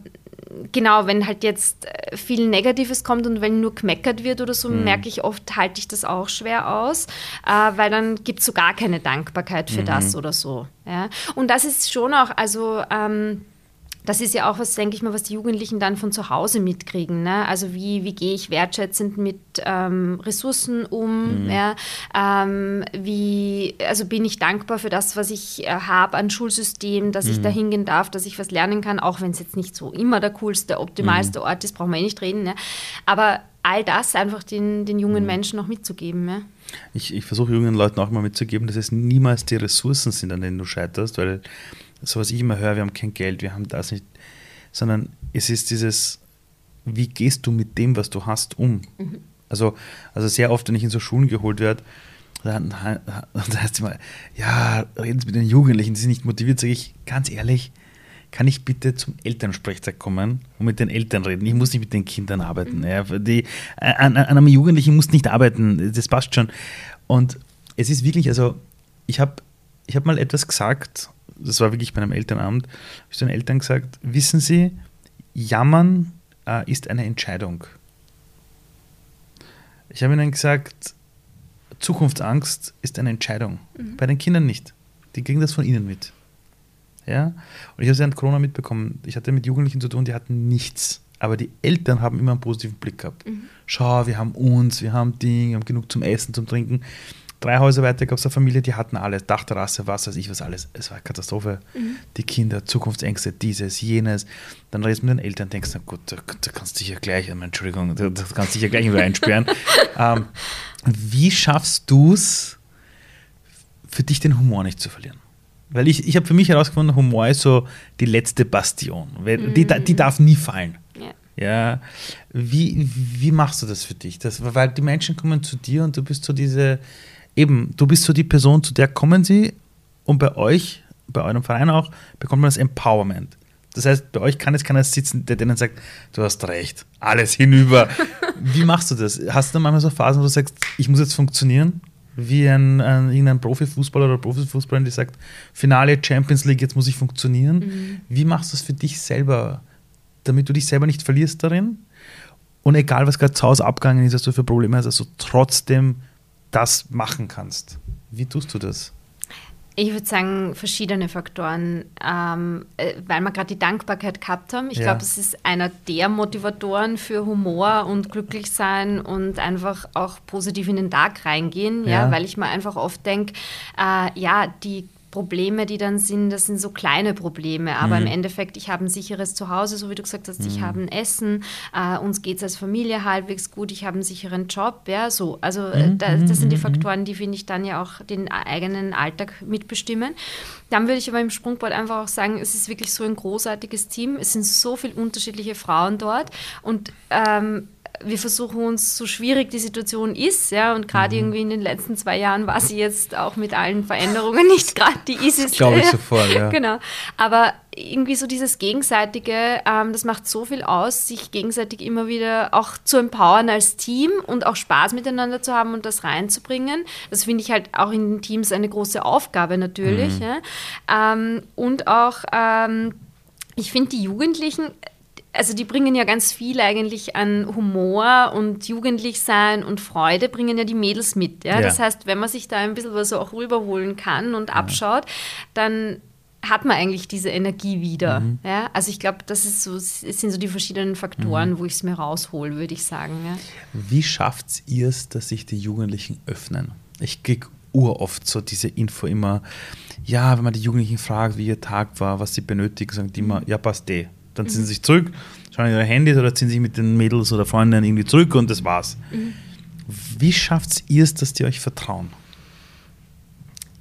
B: genau, wenn halt jetzt äh, viel Negatives kommt und wenn nur gemeckert wird oder so, mhm. merke ich oft, halte ich das auch schwer aus, äh, weil dann gibt es so gar keine Dankbarkeit für mhm. das oder so. Ja? Und das ist schon auch, also ähm, das ist ja auch was, denke ich mal, was die Jugendlichen dann von zu Hause mitkriegen. Ne? Also wie, wie gehe ich wertschätzend mit ähm, Ressourcen um? Mhm. Ja? Ähm, wie, also bin ich dankbar für das, was ich äh, habe an Schulsystem, dass mhm. ich da hingehen darf, dass ich was lernen kann, auch wenn es jetzt nicht so immer der coolste, optimalste mhm. Ort ist, brauchen wir eh nicht reden. Ne? Aber all das einfach den, den jungen mhm. Menschen noch mitzugeben. Ja?
A: Ich, ich versuche jungen Leuten auch mal mitzugeben, dass es niemals die Ressourcen sind, an denen du scheiterst, weil so was ich immer höre, wir haben kein Geld, wir haben das nicht, sondern es ist dieses, wie gehst du mit dem, was du hast, um? Mhm. Also, also sehr oft, wenn ich in so Schulen geholt werde, dann, dann heißt es immer, ja, reden Sie mit den Jugendlichen, die sind nicht motiviert, sage ich, ganz ehrlich, kann ich bitte zum Elternsprechtag kommen und mit den Eltern reden? Ich muss nicht mit den Kindern arbeiten. Mhm. Ja, die, an, an einem Jugendlichen muss nicht arbeiten, das passt schon. Und es ist wirklich, also ich habe ich hab mal etwas gesagt das war wirklich bei einem Elternabend, habe ich den Eltern gesagt, wissen Sie, jammern äh, ist eine Entscheidung. Ich habe ihnen gesagt, Zukunftsangst ist eine Entscheidung. Mhm. Bei den Kindern nicht. Die kriegen das von ihnen mit. Ja? Und ich habe es während Corona mitbekommen. Ich hatte mit Jugendlichen zu tun, die hatten nichts. Aber die Eltern haben immer einen positiven Blick gehabt. Mhm. Schau, wir haben uns, wir haben Dinge, wir haben genug zum Essen, zum Trinken. Drei Häuser weiter gab es eine Familie, die hatten alles, Dachterrasse, was weiß ich, was alles. Es war eine Katastrophe. Mhm. Die Kinder, Zukunftsängste, dieses, jenes. Dann redest du mit den Eltern, denkst, na gut, da, da kannst du dich ja gleich, Entschuldigung, da, da kannst du dich ja gleich wieder einsperren. [LAUGHS] ähm, wie schaffst du es, für dich den Humor nicht zu verlieren? Weil ich, ich habe für mich herausgefunden, Humor ist so die letzte Bastion. Mhm. Die, die darf nie fallen. Ja. Ja, wie, wie machst du das für dich? Das, weil die Menschen kommen zu dir und du bist so diese, eben, du bist so die Person, zu der kommen sie und bei euch, bei eurem Verein auch, bekommt man das Empowerment. Das heißt, bei euch kann jetzt keiner sitzen, der denen sagt, du hast recht, alles hinüber. [LAUGHS] Wie machst du das? Hast du manchmal so Phasen, wo du sagst, ich muss jetzt funktionieren? Wie ein, ein irgendein Profifußballer oder Profifußballerin, die sagt, Finale Champions League, jetzt muss ich funktionieren. Mhm. Wie machst du es für dich selber, damit du dich selber nicht verlierst darin? Und egal, was gerade zu Hause abgegangen ist, was du für Probleme hast, also trotzdem das machen kannst. Wie tust du das?
B: Ich würde sagen, verschiedene Faktoren, ähm, äh, weil wir gerade die Dankbarkeit gehabt haben. Ich ja. glaube, es ist einer der Motivatoren für Humor und glücklich sein und einfach auch positiv in den Tag reingehen, ja, ja weil ich mir einfach oft denke, äh, ja, die Probleme, die dann sind, das sind so kleine Probleme, aber mhm. im Endeffekt, ich habe ein sicheres Zuhause, so wie du gesagt hast, mhm. ich habe ein Essen, äh, uns geht es als Familie halbwegs gut, ich habe einen sicheren Job, ja, so. Also äh, mhm. da, das sind die mhm. Faktoren, die, finde ich, dann ja auch den eigenen Alltag mitbestimmen. Dann würde ich aber im Sprungboard einfach auch sagen, es ist wirklich so ein großartiges Team, es sind so viele unterschiedliche Frauen dort und ähm, wir versuchen uns, so schwierig die Situation ist, ja, und gerade mhm. irgendwie in den letzten zwei Jahren war sie jetzt auch mit allen Veränderungen [LAUGHS] nicht gerade die easieste.
A: Glaube ich sofort, ja.
B: Genau. Aber irgendwie so dieses Gegenseitige, ähm, das macht so viel aus, sich gegenseitig immer wieder auch zu empowern als Team und auch Spaß miteinander zu haben und das reinzubringen. Das finde ich halt auch in den Teams eine große Aufgabe natürlich. Mhm. Ja. Ähm, und auch, ähm, ich finde die Jugendlichen, also die bringen ja ganz viel eigentlich an Humor und Jugendlichsein und Freude, bringen ja die Mädels mit. Ja? ja. Das heißt, wenn man sich da ein bisschen was auch rüberholen kann und abschaut, dann hat man eigentlich diese Energie wieder. Mhm. Ja? Also ich glaube, das ist so, es sind so die verschiedenen Faktoren, mhm. wo ich es mir raushole, würde ich sagen. Ja?
A: Wie schafft ihr es, dass sich die Jugendlichen öffnen? Ich kriege uroft so diese Info immer, ja, wenn man die Jugendlichen fragt, wie ihr Tag war, was sie benötigen, sagen die immer, ja, passt eh. Dann ziehen sie sich zurück, schauen ihre Handys oder ziehen sich mit den Mädels oder Freunden irgendwie zurück und das war's. Mhm. Wie schafft ihr es, dass die euch vertrauen?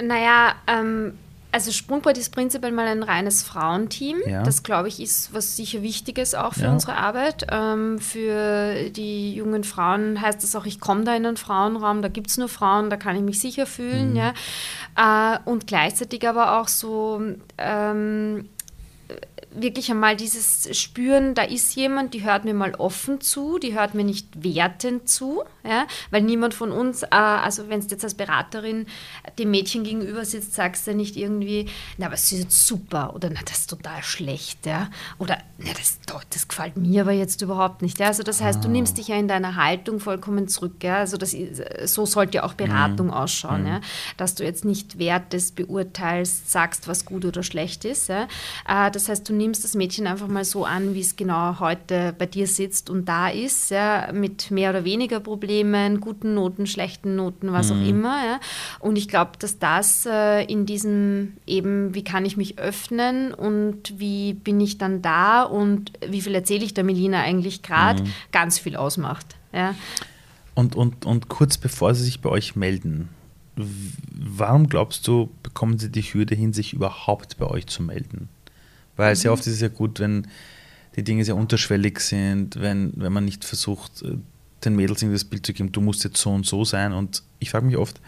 B: Naja, ähm, also Sprungbrett ist prinzipiell mal ein reines Frauenteam. Ja. Das, glaube ich, ist was sicher Wichtiges auch für ja. unsere Arbeit. Ähm, für die jungen Frauen heißt das auch, ich komme da in einen Frauenraum, da gibt es nur Frauen, da kann ich mich sicher fühlen. Mhm. Ja. Äh, und gleichzeitig aber auch so ähm, wirklich einmal dieses Spüren, da ist jemand, die hört mir mal offen zu, die hört mir nicht wertend zu, ja? weil niemand von uns, äh, also wenn es jetzt als Beraterin dem Mädchen gegenüber sitzt, sagst du nicht irgendwie, na, aber sie ist jetzt super oder na, das ist total schlecht, ja? oder na, das, das gefällt mir aber jetzt überhaupt nicht. Ja? Also das heißt, du ah. nimmst dich ja in deiner Haltung vollkommen zurück. Ja? Also das, so sollte auch Beratung mhm. ausschauen, mhm. ja? dass du jetzt nicht wertest, beurteilst, sagst, was gut oder schlecht ist. Ja? Äh, das heißt, du nimmst das Mädchen einfach mal so an, wie es genau heute bei dir sitzt und da ist, ja? mit mehr oder weniger Problemen, guten Noten, schlechten Noten, was mhm. auch immer. Ja? Und ich glaube, dass das äh, in diesem eben, wie kann ich mich öffnen und wie bin ich dann da und wie viel erzähle ich der Melina eigentlich gerade, mhm. ganz viel ausmacht. Ja.
A: Und, und, und kurz bevor sie sich bei euch melden, warum glaubst du, bekommen sie die Hürde hin, sich überhaupt bei euch zu melden? Weil mhm. sehr oft ist es ja gut, wenn die Dinge sehr unterschwellig sind, wenn, wenn man nicht versucht, äh, den Mädels irgendwie das Bild zu geben, du musst jetzt so und so sein. Und ich frage mich oft,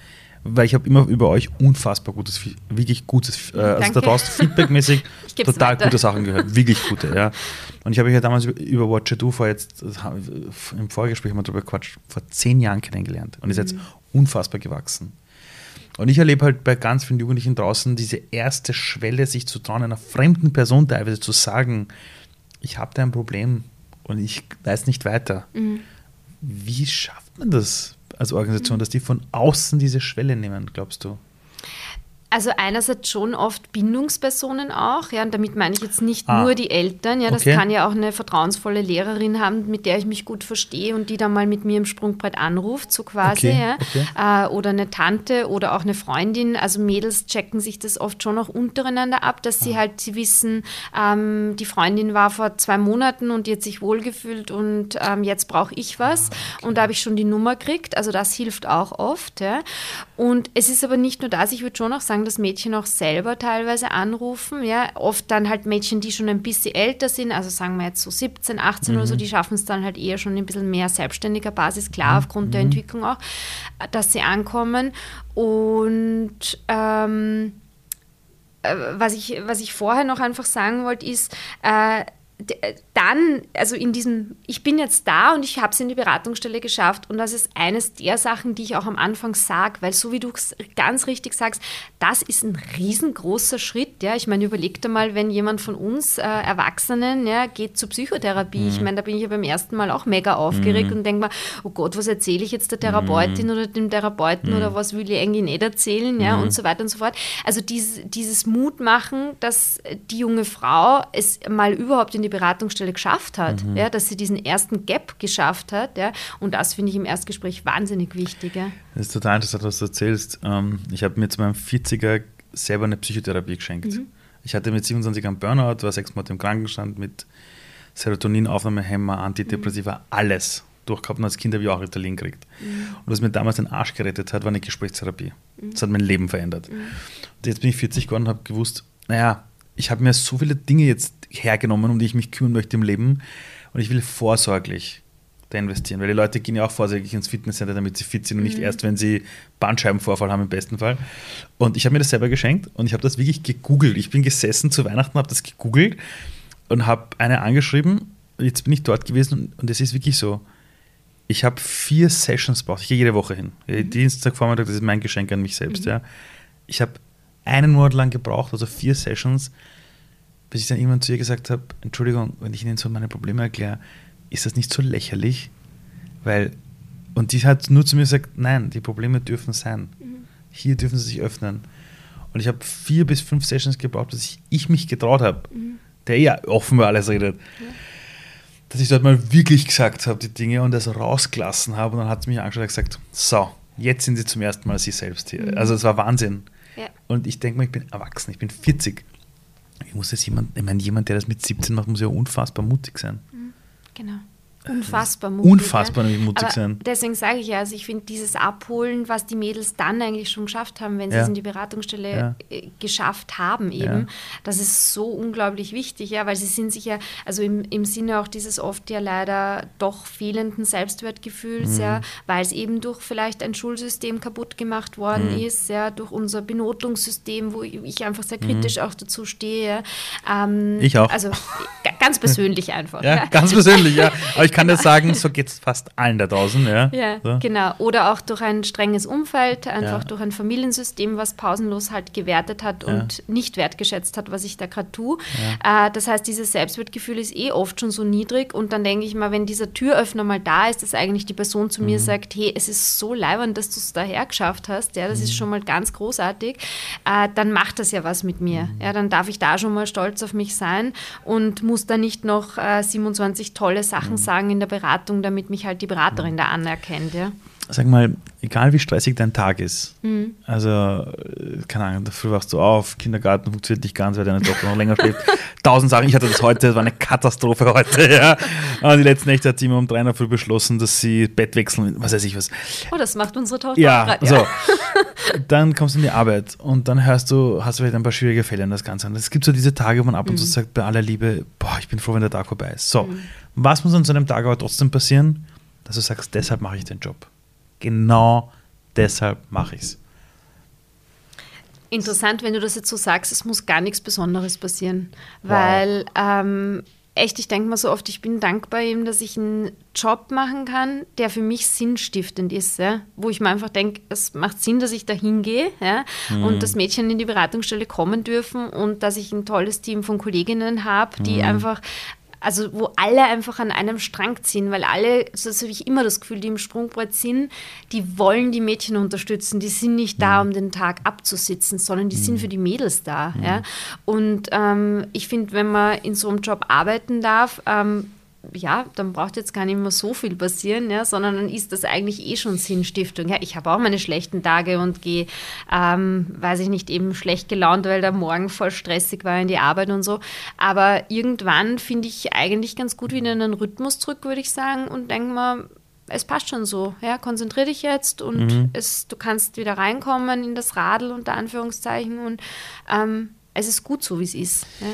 A: weil ich habe immer über euch unfassbar gutes, wirklich gutes, äh, also da draußen feedbackmäßig [LAUGHS] total weiter. gute Sachen gehört, wirklich gute, ja. Und ich habe euch ja damals über Watcher Do vor jetzt, im Vorgespräch haben wir darüber gequatscht, vor zehn Jahren kennengelernt und ihr seid mhm. unfassbar gewachsen. Und ich erlebe halt bei ganz vielen Jugendlichen draußen diese erste Schwelle, sich zu trauen, einer fremden Person teilweise zu sagen, ich habe da ein Problem und ich weiß nicht weiter. Mhm. Wie schafft man das als Organisation, dass die von außen diese Schwelle nehmen, glaubst du?
B: Also einerseits schon oft Bindungspersonen auch, ja, und damit meine ich jetzt nicht ah. nur die Eltern, ja, das okay. kann ja auch eine vertrauensvolle Lehrerin haben, mit der ich mich gut verstehe und die dann mal mit mir im Sprungbrett anruft, so quasi, okay. ja, okay. Äh, oder eine Tante oder auch eine Freundin. Also Mädels checken sich das oft schon auch untereinander ab, dass sie ah. halt, sie wissen, ähm, die Freundin war vor zwei Monaten und die hat sich wohlgefühlt und ähm, jetzt brauche ich was ah, und da habe ich schon die Nummer gekriegt. Also das hilft auch oft, ja. Und es ist aber nicht nur das, ich würde schon auch sagen, das Mädchen auch selber teilweise anrufen. Ja, oft dann halt Mädchen, die schon ein bisschen älter sind, also sagen wir jetzt so 17, 18 mhm. oder so, mhm. die schaffen es dann halt eher schon ein bisschen mehr selbstständiger Basis, klar, mhm. aufgrund der mhm. Entwicklung auch, dass sie ankommen. Und ähm, äh, was, ich, was ich vorher noch einfach sagen wollte, ist, äh, dann, also in diesem, ich bin jetzt da und ich habe es in die Beratungsstelle geschafft und das ist eines der Sachen, die ich auch am Anfang sage, weil so wie du es ganz richtig sagst, das ist ein riesengroßer Schritt. Ja, ich meine, überleg dir mal, wenn jemand von uns äh, Erwachsenen ja, geht zur Psychotherapie. Mhm. Ich meine, da bin ich ja beim ersten Mal auch mega aufgeregt mhm. und denke mir, oh Gott, was erzähle ich jetzt der Therapeutin mhm. oder dem Therapeuten oder mhm. was will ich eigentlich nicht erzählen, ja, und mhm. so weiter und so fort. Also dieses, dieses Mut machen, dass die junge Frau es mal überhaupt in die Beratungsstelle geschafft hat, mhm. ja, dass sie diesen ersten Gap geschafft hat. Ja, und das finde ich im Erstgespräch wahnsinnig wichtig. Ja.
A: Das ist total interessant, was du erzählst. Ähm, ich habe mir zu meinem 40er selber eine Psychotherapie geschenkt. Mhm. Ich hatte mit 27 einen Burnout, war sechs Monate im Krankenstand mit Serotoninaufnahmehemmer, Antidepressiva, mhm. alles durchgehabt und als Kind habe ich auch Ritalin gekriegt. Mhm. Und was mir damals den Arsch gerettet hat, war eine Gesprächstherapie. Mhm. Das hat mein Leben verändert. Mhm. Und jetzt bin ich 40 geworden und habe gewusst, naja, ich habe mir so viele Dinge jetzt hergenommen, um die ich mich kümmern möchte im Leben und ich will vorsorglich da investieren, weil die Leute gehen ja auch vorsorglich ins Fitnesscenter, damit sie fit sind und nicht mhm. erst, wenn sie Bandscheibenvorfall haben im besten Fall. Und ich habe mir das selber geschenkt und ich habe das wirklich gegoogelt. Ich bin gesessen zu Weihnachten, habe das gegoogelt und habe eine angeschrieben. Jetzt bin ich dort gewesen und es ist wirklich so ich habe vier Sessions braucht. Ich gehe jede Woche hin. Mhm. Dienstagvormittag, das ist mein Geschenk an mich selbst. Mhm. Ja. Ich habe einen Monat lang gebraucht, also vier Sessions, bis ich dann irgendwann zu ihr gesagt habe: Entschuldigung, wenn ich Ihnen so meine Probleme erkläre, ist das nicht so lächerlich? Weil, und die hat nur zu mir gesagt: Nein, die Probleme dürfen sein. Mhm. Hier dürfen sie sich öffnen. Und ich habe vier bis fünf Sessions gebraucht, bis ich, ich mich getraut habe, mhm. der ja offen über alles redet. Ja dass ich dort mal wirklich gesagt habe, die Dinge und das rausgelassen habe. Und dann hat sie mich angeschaut und gesagt, so, jetzt sind sie zum ersten Mal sie selbst hier. Mhm. Also es war Wahnsinn. Ja. Und ich denke mal, ich bin erwachsen, ich bin 40. Ich muss jetzt jemand, ich meine, jemand, der das mit 17 macht, muss ja unfassbar mutig sein.
B: Mhm. Genau. Unfassbar mutig.
A: Unfassbar ja. mutig
B: Aber
A: sein.
B: Deswegen sage ich ja, also ich finde dieses Abholen, was die Mädels dann eigentlich schon geschafft haben, wenn sie ja. es in die Beratungsstelle ja. Äh, geschafft haben, eben, das ist so unglaublich wichtig, ja, weil sie sind sich ja, also im, im Sinne auch dieses oft ja leider doch fehlenden Selbstwertgefühls, mhm. ja, weil es eben durch vielleicht ein Schulsystem kaputt gemacht worden mhm. ist, ja, durch unser Benotungssystem, wo ich einfach sehr kritisch mhm. auch dazu stehe.
A: Ähm, ich auch.
B: Also ganz persönlich [LAUGHS] einfach.
A: Ja, ganz persönlich, ja. [LAUGHS] Aber ich kann dir sagen, so geht es fast allen da draußen. Ja,
B: ja
A: so.
B: genau. Oder auch durch ein strenges Umfeld, einfach ja. durch ein Familiensystem, was pausenlos halt gewertet hat und ja. nicht wertgeschätzt hat, was ich da gerade tue. Äh, das heißt, dieses Selbstwertgefühl ist eh oft schon so niedrig und dann denke ich mal, wenn dieser Türöffner mal da ist, dass eigentlich die Person zu mhm. mir sagt, hey, es ist so leibend, dass du es daher geschafft hast, ja, das mhm. ist schon mal ganz großartig, äh, dann macht das ja was mit mir. Mhm. Ja, dann darf ich da schon mal stolz auf mich sein und muss da nicht noch äh, 27 tolle Sachen mhm. sagen, sagen in der Beratung, damit mich halt die Beraterin da anerkennt. Ja?
A: Sag mal, egal wie stressig dein Tag ist, mhm. also, keine Ahnung, dafür wachst du auf, Kindergarten funktioniert nicht ganz, weil deine Tochter noch länger schläft. [LAUGHS] Tausend Sachen, ich hatte das heute, das war eine Katastrophe heute, [LAUGHS] ja. Aber die letzten Nächte hat sie immer um drei Uhr früh beschlossen, dass sie Bett wechseln, was weiß ich was.
B: Oh, das macht unsere Tochter
A: ja, grad, ja. so. [LAUGHS] Dann kommst du in die Arbeit und dann hörst du, hast du vielleicht ein paar schwierige Fälle in das Ganze. Und es gibt so diese Tage, wo man ab und zu mhm. sagt, bei aller Liebe, boah, ich bin froh, wenn der Tag vorbei ist. So, mhm. was muss an so einem Tag aber trotzdem passieren? Dass du sagst, deshalb mache ich den Job genau deshalb mache ich es.
B: Interessant, wenn du das jetzt so sagst, es muss gar nichts Besonderes passieren, wow. weil ähm, echt, ich denke mal so oft, ich bin dankbar eben, dass ich einen Job machen kann, der für mich sinnstiftend ist, ja? wo ich mir einfach denke, es macht Sinn, dass ich da hingehe ja? mhm. und dass Mädchen in die Beratungsstelle kommen dürfen und dass ich ein tolles Team von Kolleginnen habe, die mhm. einfach also wo alle einfach an einem Strang ziehen, weil alle, so habe ich immer das Gefühl, die im Sprungbrett sind, die wollen die Mädchen unterstützen. Die sind nicht da, mhm. um den Tag abzusitzen, sondern die mhm. sind für die Mädels da. Mhm. Ja? Und ähm, ich finde, wenn man in so einem Job arbeiten darf, ähm, ja, dann braucht jetzt gar nicht mehr so viel passieren, ja, sondern dann ist das eigentlich eh schon Sinnstiftung. Ja, ich habe auch meine schlechten Tage und gehe, ähm, weiß ich nicht, eben schlecht gelaunt, weil der Morgen voll stressig war in die Arbeit und so. Aber irgendwann finde ich eigentlich ganz gut wieder in einen Rhythmus zurück, würde ich sagen, und denke mal, es passt schon so. Ja, konzentriere dich jetzt und mhm. es, du kannst wieder reinkommen in das Radl unter Anführungszeichen und ähm, es ist gut so, wie es ist. Ja.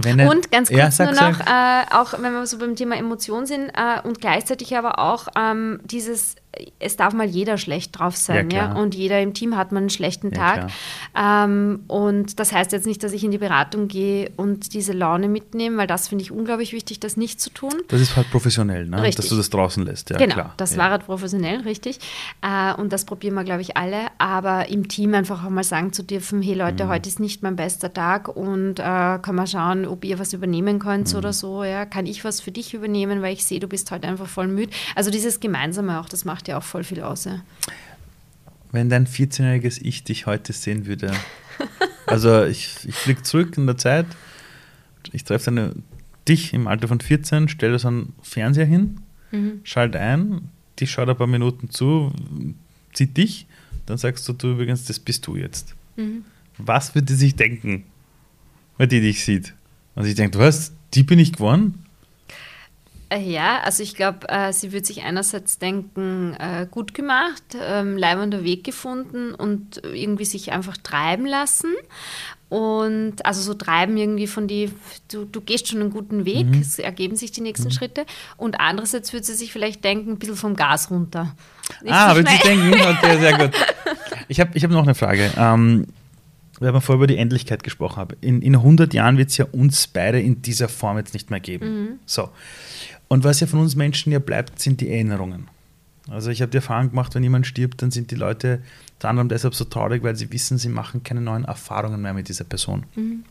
B: Wenn und ganz kurz ja, nur noch, äh, auch wenn wir so beim Thema Emotionen sind äh, und gleichzeitig aber auch ähm, dieses es darf mal jeder schlecht drauf sein, ja, ja, Und jeder im Team hat mal einen schlechten Tag. Ja, ähm, und das heißt jetzt nicht, dass ich in die Beratung gehe und diese Laune mitnehme, weil das finde ich unglaublich wichtig, das nicht zu tun.
A: Das ist halt professionell, ne? Richtig. dass du das draußen lässt. Ja,
B: genau,
A: klar.
B: das war halt professionell, richtig. Äh, und das probieren wir, glaube ich, alle. Aber im Team einfach auch mal sagen zu dürfen, hey Leute, mhm. heute ist nicht mein bester Tag und äh, kann man schauen, ob ihr was übernehmen könnt mhm. oder so. Ja? Kann ich was für dich übernehmen, weil ich sehe, du bist heute einfach voll müde. Also dieses Gemeinsame auch, das macht ja auch voll viel aus. Ja.
A: Wenn dein 14-jähriges Ich dich heute sehen würde. [LAUGHS] Also ich, ich fliege zurück in der Zeit, ich treffe dich im Alter von 14, stelle so einen Fernseher hin, mhm. schalte ein, dich schaut ein paar Minuten zu, zieht dich, dann sagst du, du übrigens, das bist du jetzt. Mhm. Was wird die sich denken, wenn die dich sieht? Und sie denkt, was, die bin ich geworden?
B: Äh, ja, also ich glaube, äh, sie wird sich einerseits denken, äh, gut gemacht, ähm, leibender Weg gefunden und irgendwie sich einfach treiben lassen. Und also so treiben irgendwie von die, du, du gehst schon einen guten Weg, mhm. es ergeben sich die nächsten mhm. Schritte. Und andererseits wird sie sich vielleicht denken, ein bisschen vom Gas runter.
A: Nicht ah, so wird sie denken, [LAUGHS] okay, sehr gut. Ich habe ich hab noch eine Frage. Ähm, weil wir vorher über die Endlichkeit gesprochen haben. In, in 100 Jahren wird es ja uns beide in dieser Form jetzt nicht mehr geben. Mhm. So. Und was ja von uns Menschen ja bleibt, sind die Erinnerungen. Also ich habe die Erfahrung gemacht, wenn jemand stirbt, dann sind die Leute unter anderem deshalb so traurig, weil sie wissen, sie machen keine neuen Erfahrungen mehr mit dieser Person. Mhm.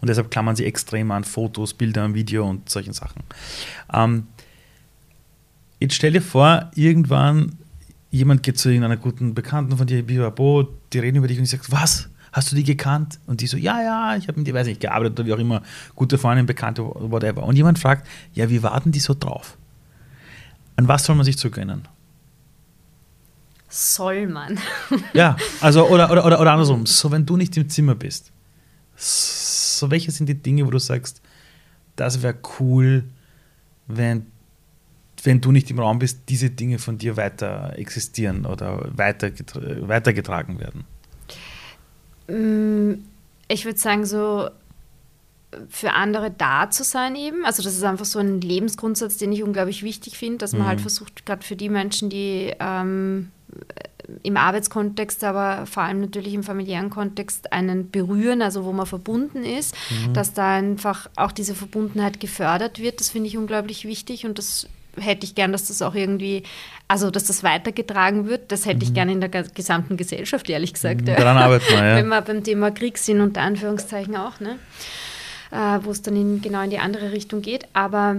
A: Und deshalb klammern sie extrem an Fotos, Bilder, Video und solchen Sachen. Ähm, jetzt stell dir vor, irgendwann jemand geht zu irgendeiner guten Bekannten von dir, Bibabo, die reden über dich und ich sage, was? Hast du die gekannt? Und die so, ja, ja, ich habe mit dir, weiß nicht, gearbeitet oder wie auch immer, gute Freundin, Bekannte, whatever. Und jemand fragt, ja, wie warten die so drauf? An was soll man sich zurückerinnern?
B: Soll man? [LAUGHS]
A: ja, also, oder, oder, oder, oder andersrum, so wenn du nicht im Zimmer bist, so welche sind die Dinge, wo du sagst, das wäre cool, wenn, wenn du nicht im Raum bist, diese Dinge von dir weiter existieren oder weiter, weitergetragen werden?
B: Mm, ich würde sagen, so für andere da zu sein eben. Also das ist einfach so ein Lebensgrundsatz, den ich unglaublich wichtig finde, dass man halt mhm. halt versucht, gerade für die Menschen, die ähm, im Arbeitskontext, aber vor allem natürlich im familiären Kontext einen berühren, also wo man verbunden ist, mhm. dass da einfach auch diese Verbundenheit gefördert wird. Das finde ich unglaublich wichtig und das hätte ich gern, dass das auch irgendwie, also dass das weitergetragen wird. Das hätte mhm. ich gern in der gesamten Gesellschaft, ehrlich gesagt. Mhm,
A: daran arbeiten wir, ja. [LAUGHS]
B: Wenn wir beim Thema Krieg sind, unter Anführungszeichen auch, ne? Äh, wo es dann in, genau in die andere Richtung geht. Aber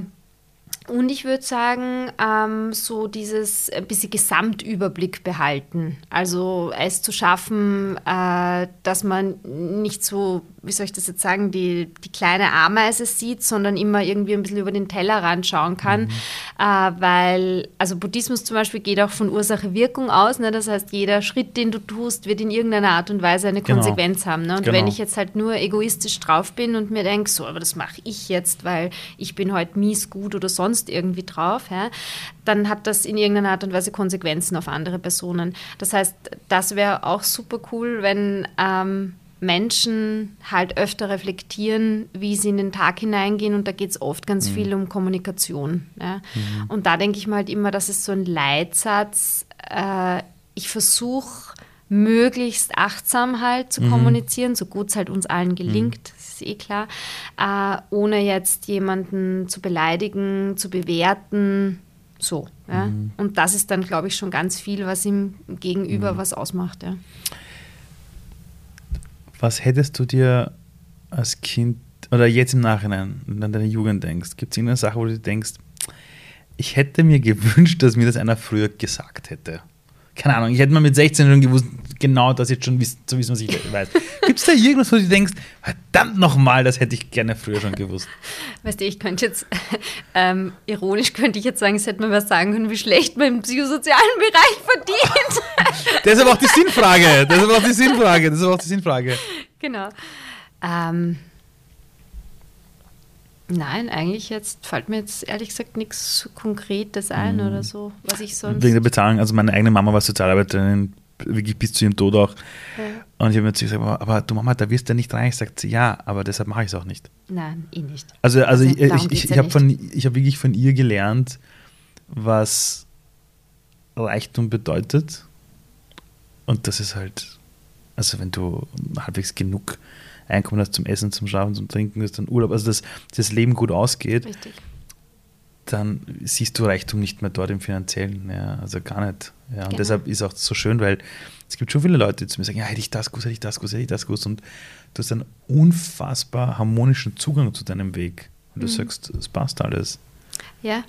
B: und ich würde sagen, ähm, so dieses ein bisschen Gesamtüberblick behalten. Also es zu schaffen, äh, dass man nicht so, wie soll ich das jetzt sagen, die, die kleine Ameise sieht, sondern immer irgendwie ein bisschen über den Tellerrand schauen kann. Mhm. Äh, weil, also Buddhismus zum Beispiel geht auch von Ursache-Wirkung aus. Ne? Das heißt, jeder Schritt, den du tust, wird in irgendeiner Art und Weise eine genau. Konsequenz haben. Ne? Und genau. wenn ich jetzt halt nur egoistisch drauf bin und mir denke, so, aber das mache ich jetzt, weil ich bin heute mies gut oder sonst sonst irgendwie drauf, ja, dann hat das in irgendeiner Art und Weise Konsequenzen auf andere Personen. Das heißt, das wäre auch super cool, wenn ähm, Menschen halt öfter reflektieren, wie sie in den Tag hineingehen und da geht es oft ganz mhm. viel um Kommunikation. Ja. Mhm. Und da denke ich mal halt immer, das ist so ein Leitsatz. Äh, ich versuche möglichst achtsam halt zu mhm. kommunizieren, so gut es halt uns allen gelingt, mhm. Eh klar, äh, ohne jetzt jemanden zu beleidigen, zu bewerten, so. Ja? Mhm. Und das ist dann, glaube ich, schon ganz viel, was ihm gegenüber mhm. was ausmacht. Ja.
A: Was hättest du dir als Kind oder jetzt im Nachhinein, wenn du an deine Jugend denkst, gibt es irgendeine Sache, wo du denkst, ich hätte mir gewünscht, dass mir das einer früher gesagt hätte? Keine Ahnung, ich hätte mal mit 16 schon gewusst, genau das jetzt schon wissen, zu wissen, was ich [LAUGHS] weiß. Gibt es da irgendwas, wo du denkst, verdammt nochmal, das hätte ich gerne früher schon gewusst? [LAUGHS]
B: Weißt du, ich könnte jetzt, [LAUGHS] ähm, ironisch könnte ich jetzt sagen, es hätte man was sagen können, wie schlecht man im psychosozialen Bereich verdient.
A: das ist aber auch die Sinnfrage. Das ist aber auch die Sinnfrage. Das ist aber auch die Sinnfrage.
B: Genau. Ähm, Nein, eigentlich jetzt fällt mir jetzt ehrlich gesagt nichts Konkretes ein mhm. oder so, was ich sonst.
A: Wegen der Bezahlung, also meine eigene Mama war Sozialarbeiterin, wirklich bis zu ihrem Tod auch. Ja. Und ich habe mir zu gesagt, aber du Mama, da wirst du nicht rein. Ich sagte, ja, aber deshalb mache ich es auch nicht.
B: Nein, eh nicht.
A: Also, also, also ich, ich, ich, ich habe hab wirklich von ihr gelernt, was Reichtum bedeutet. Und das ist halt, also wenn du halbwegs genug Einkommen hast zum Essen, zum Schlafen, zum Trinken, dass dann Urlaub, also dass das Leben gut ausgeht, Richtig. dann siehst du Reichtum nicht mehr dort im Finanziellen, ja, also gar nicht. Ja, und genau. deshalb ist auch so schön, weil es gibt schon viele Leute, die zu mir sagen, ja, hätte ich das gewusst, hätte ich das gewusst, hätte ich das gewusst und du hast einen unfassbar harmonischen Zugang zu deinem Weg und du mhm. sagst, es passt alles.
B: Ja.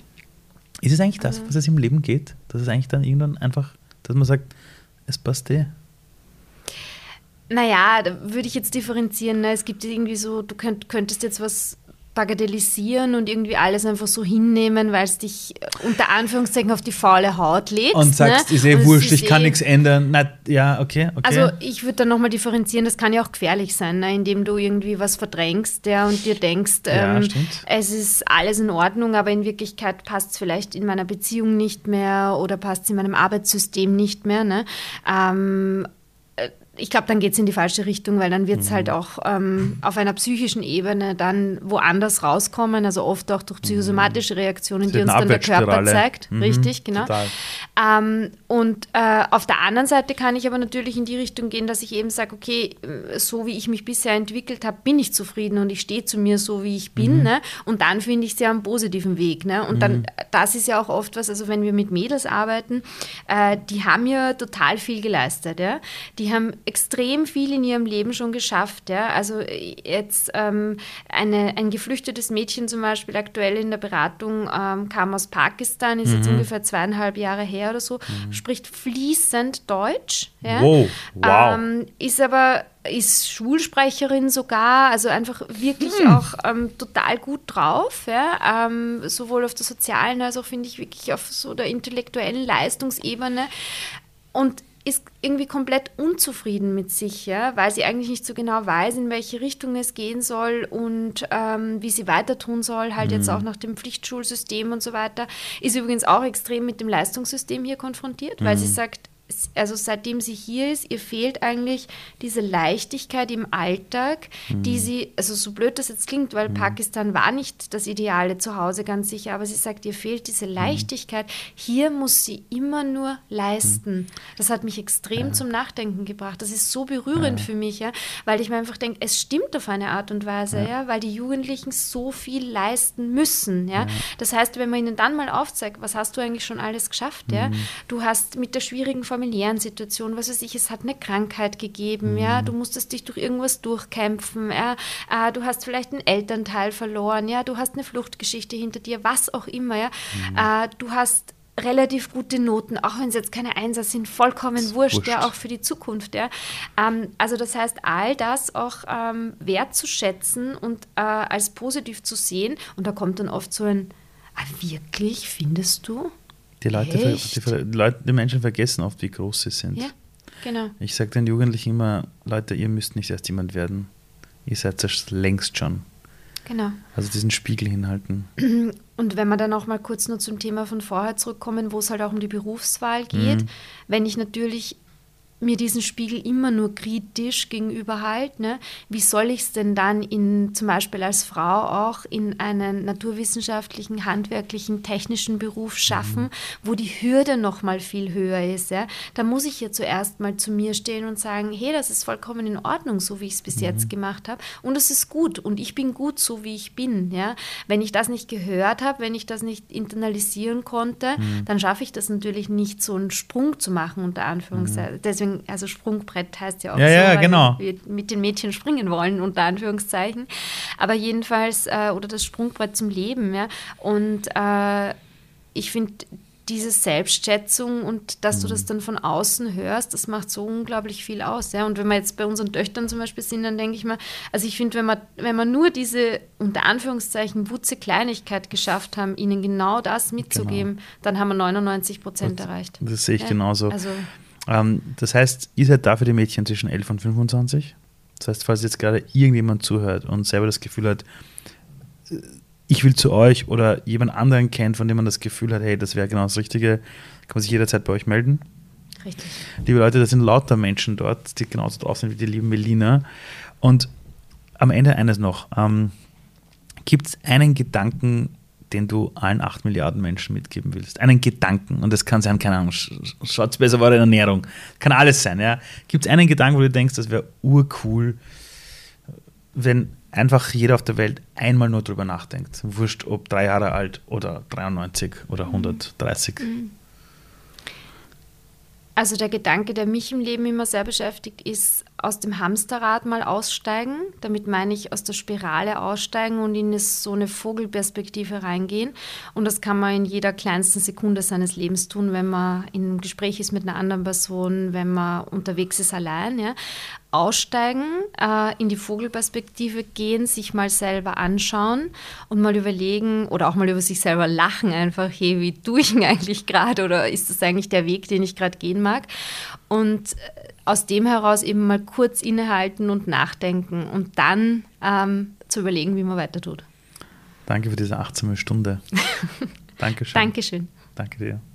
A: Ist es eigentlich das, was es im Leben geht? Dass es eigentlich dann irgendwann einfach, dass man sagt, es passt eh?
B: Naja, da würde ich jetzt differenzieren. Ne? Es gibt irgendwie so, du könnt, könntest jetzt was bagatellisieren und irgendwie alles einfach so hinnehmen, weil es dich äh, unter Anführungszeichen auf die faule Haut legst.
A: Und sagst,
B: ne?
A: ist eh wurscht, ich kann
B: eh-
A: nichts ändern. Na, ja, okay, okay.
B: Also ich würde da nochmal differenzieren, das kann ja auch gefährlich sein, ne? indem du irgendwie was verdrängst ja, und dir denkst,
A: Ja,
B: ähm, es ist alles in Ordnung, aber in Wirklichkeit passt es vielleicht in meiner Beziehung nicht mehr oder passt es in meinem Arbeitssystem nicht mehr. Ne? Ähm, äh, ich glaube, dann geht es in die falsche Richtung, weil dann wird
A: Mhm.
B: es halt auch ähm, auf einer psychischen Ebene dann woanders rauskommen, also oft auch durch psychosomatische Reaktionen,
A: Es
B: die uns dann der Körper zeigt.
A: Mhm,
B: Richtig, genau. Ähm, und äh, auf der anderen Seite kann ich aber natürlich in die Richtung gehen, dass ich eben sage, okay, äh, so wie ich mich bisher entwickelt habe, bin ich zufrieden und ich stehe zu mir so, wie ich bin. Ne? Und dann finde ich sie am positiven Weg. Ne? Und dann, das ist ja auch oft was, also wenn wir mit Mädels arbeiten, äh, die haben ja total viel geleistet. Ja? Die haben extrem viel in ihrem Leben schon geschafft. Ja? Also jetzt ähm, eine, ein geflüchtetes Mädchen zum Beispiel aktuell in der Beratung ähm, kam aus Pakistan, ist jetzt ungefähr zweieinhalb Jahre her oder so, spricht fließend Deutsch. Ja?
A: Wow, wow.
B: Ähm, ist aber ist Schulsprecherin sogar, also einfach wirklich
A: Hm.
B: auch ähm, total gut drauf, ja? ähm, sowohl auf der sozialen als auch finde ich wirklich auf so der intellektuellen Leistungsebene und ist irgendwie komplett unzufrieden mit sich, ja, weil sie eigentlich nicht so genau weiß, in welche Richtung es gehen soll und ähm, wie sie weiter tun soll, halt jetzt auch nach dem Pflichtschulsystem und so weiter. Ist übrigens auch extrem mit dem Leistungssystem hier konfrontiert, weil sie sagt, s- also seitdem sie hier ist, ihr fehlt eigentlich diese Leichtigkeit im Alltag, die sie, also so blöd das jetzt klingt, weil Pakistan war nicht das ideale Zuhause ganz sicher, aber sie sagt, ihr fehlt diese Leichtigkeit. Hier muss sie immer nur leisten. Das hat mich extrem zum Nachdenken gebracht. Das ist so berührend für mich, ja, weil ich mir einfach denke, es stimmt auf eine Art und Weise, ja, weil die Jugendlichen so viel leisten müssen, ja. Das heißt, wenn man ihnen dann mal aufzeigt, was hast du eigentlich schon alles geschafft, ja, du hast mit der schwierigen familiären Situation, was weiß ich, es hat eine Krankheit gegeben, ja, du musstest dich durch irgendwas durchkämpfen, ja, äh, du hast vielleicht einen Elternteil verloren, ja, du hast eine Fluchtgeschichte hinter dir, was auch immer, ja, äh, du hast relativ gute Noten, auch wenn es jetzt keine Einser sind, vollkommen wurscht,
A: wurscht.
B: ja, auch für die Zukunft, ja. Ähm, also das heißt, all das auch ähm, wertzuschätzen und äh, als positiv zu sehen und da kommt dann oft so ein, ah, wirklich, findest du?
A: Die, Leute, die, Leute, die Menschen vergessen oft, wie groß sie sind.
B: Ja, genau.
A: Ich sage den Jugendlichen immer, Leute, ihr müsst nicht erst jemand werden. Ihr seid es längst schon.
B: Genau.
A: Also diesen Spiegel hinhalten. [CLEARS THROAT]
B: Und wenn wir dann auch mal kurz nur zum Thema von vorher zurückkommen, wo es halt auch um die Berufswahl geht,
A: Mhm.
B: wenn ich natürlich mir diesen Spiegel immer nur kritisch gegenüber halte, ne, wie soll ich es denn dann in, zum Beispiel als Frau auch in einen naturwissenschaftlichen, handwerklichen, technischen Beruf schaffen, wo die Hürde noch mal viel höher ist. Ja? Da muss ich ja zuerst mal zu mir stehen und sagen, hey, das ist vollkommen in Ordnung, so wie ich es bis jetzt gemacht habe. Und es ist gut und ich bin gut, so wie ich bin. Ja? Wenn ich das nicht gehört habe, wenn ich das nicht internalisieren konnte, dann schaffe ich das natürlich nicht, so einen Sprung zu machen, unter Anführungszeichen. Deswegen, also Sprungbrett heißt ja auch
A: Ja,
B: so,
A: ja, genau.
B: wir mit den Mädchen springen wollen, unter Anführungszeichen. Aber jedenfalls, äh, oder das Sprungbrett zum Leben, ja. Und äh, ich finde, diese Selbstschätzung und dass du
A: Mhm.
B: das dann von außen hörst, das macht so unglaublich viel aus. Ja? Und wenn wir jetzt bei unseren Töchtern zum Beispiel sind, dann denke ich mir, also ich finde, wenn man, wenn man nur diese unter Anführungszeichen Wutze Kleinigkeit geschafft haben, ihnen genau das mitzugeben, dann haben wir 99 Prozent erreicht.
A: Das sehe ich
B: Ja,
A: genauso.
B: Also,
A: Ähm, das heißt, ihr seid da für die Mädchen zwischen 11 und 25. Das heißt, falls jetzt gerade irgendjemand zuhört und selber das Gefühl hat, äh, ich will zu euch oder jemand anderen kennt, von dem man das Gefühl hat, hey, das wäre genau das Richtige, kann man sich jederzeit bei euch melden.
B: richtig.
A: Liebe Leute, das sind lauter Menschen dort, die genauso drauf sind wie die lieben Melina. Und am Ende eines noch. Ähm, Gibt es einen Gedanken, den du allen 8 Milliarden Menschen mitgeben willst? Einen Gedanken. Und das kann sein, keine Ahnung, sch- schaut besser war in Ernährung. Kann alles sein, ja. Gibt es einen Gedanken, wo du denkst, das wäre urcool, wenn einfach jeder auf der Welt einmal nur drüber nachdenkt? Wurscht, ob drei Jahre alt oder 93 oder 130.
B: Also der Gedanke, der mich im Leben immer sehr beschäftigt, ist aus dem Hamsterrad mal aussteigen. Damit meine ich aus der Spirale aussteigen und in so eine Vogelperspektive reingehen. Und das kann man in jeder kleinsten Sekunde seines Lebens tun, wenn man in einem Gespräch ist mit einer anderen Person, wenn man unterwegs ist allein. Ja. Aussteigen, äh, in die Vogelperspektive gehen, sich mal selber anschauen und mal überlegen oder auch mal über sich selber lachen einfach, hey, wie tue ich denn eigentlich gerade oder ist das eigentlich der Weg, den ich gerade gehen mag? Und äh, aus dem heraus eben mal kurz innehalten und nachdenken und dann ähm, zu überlegen, wie man weiter tut.
A: Danke für diese achtsame Stunde. [LAUGHS] Dankeschön.
B: Dankeschön.
A: Danke dir.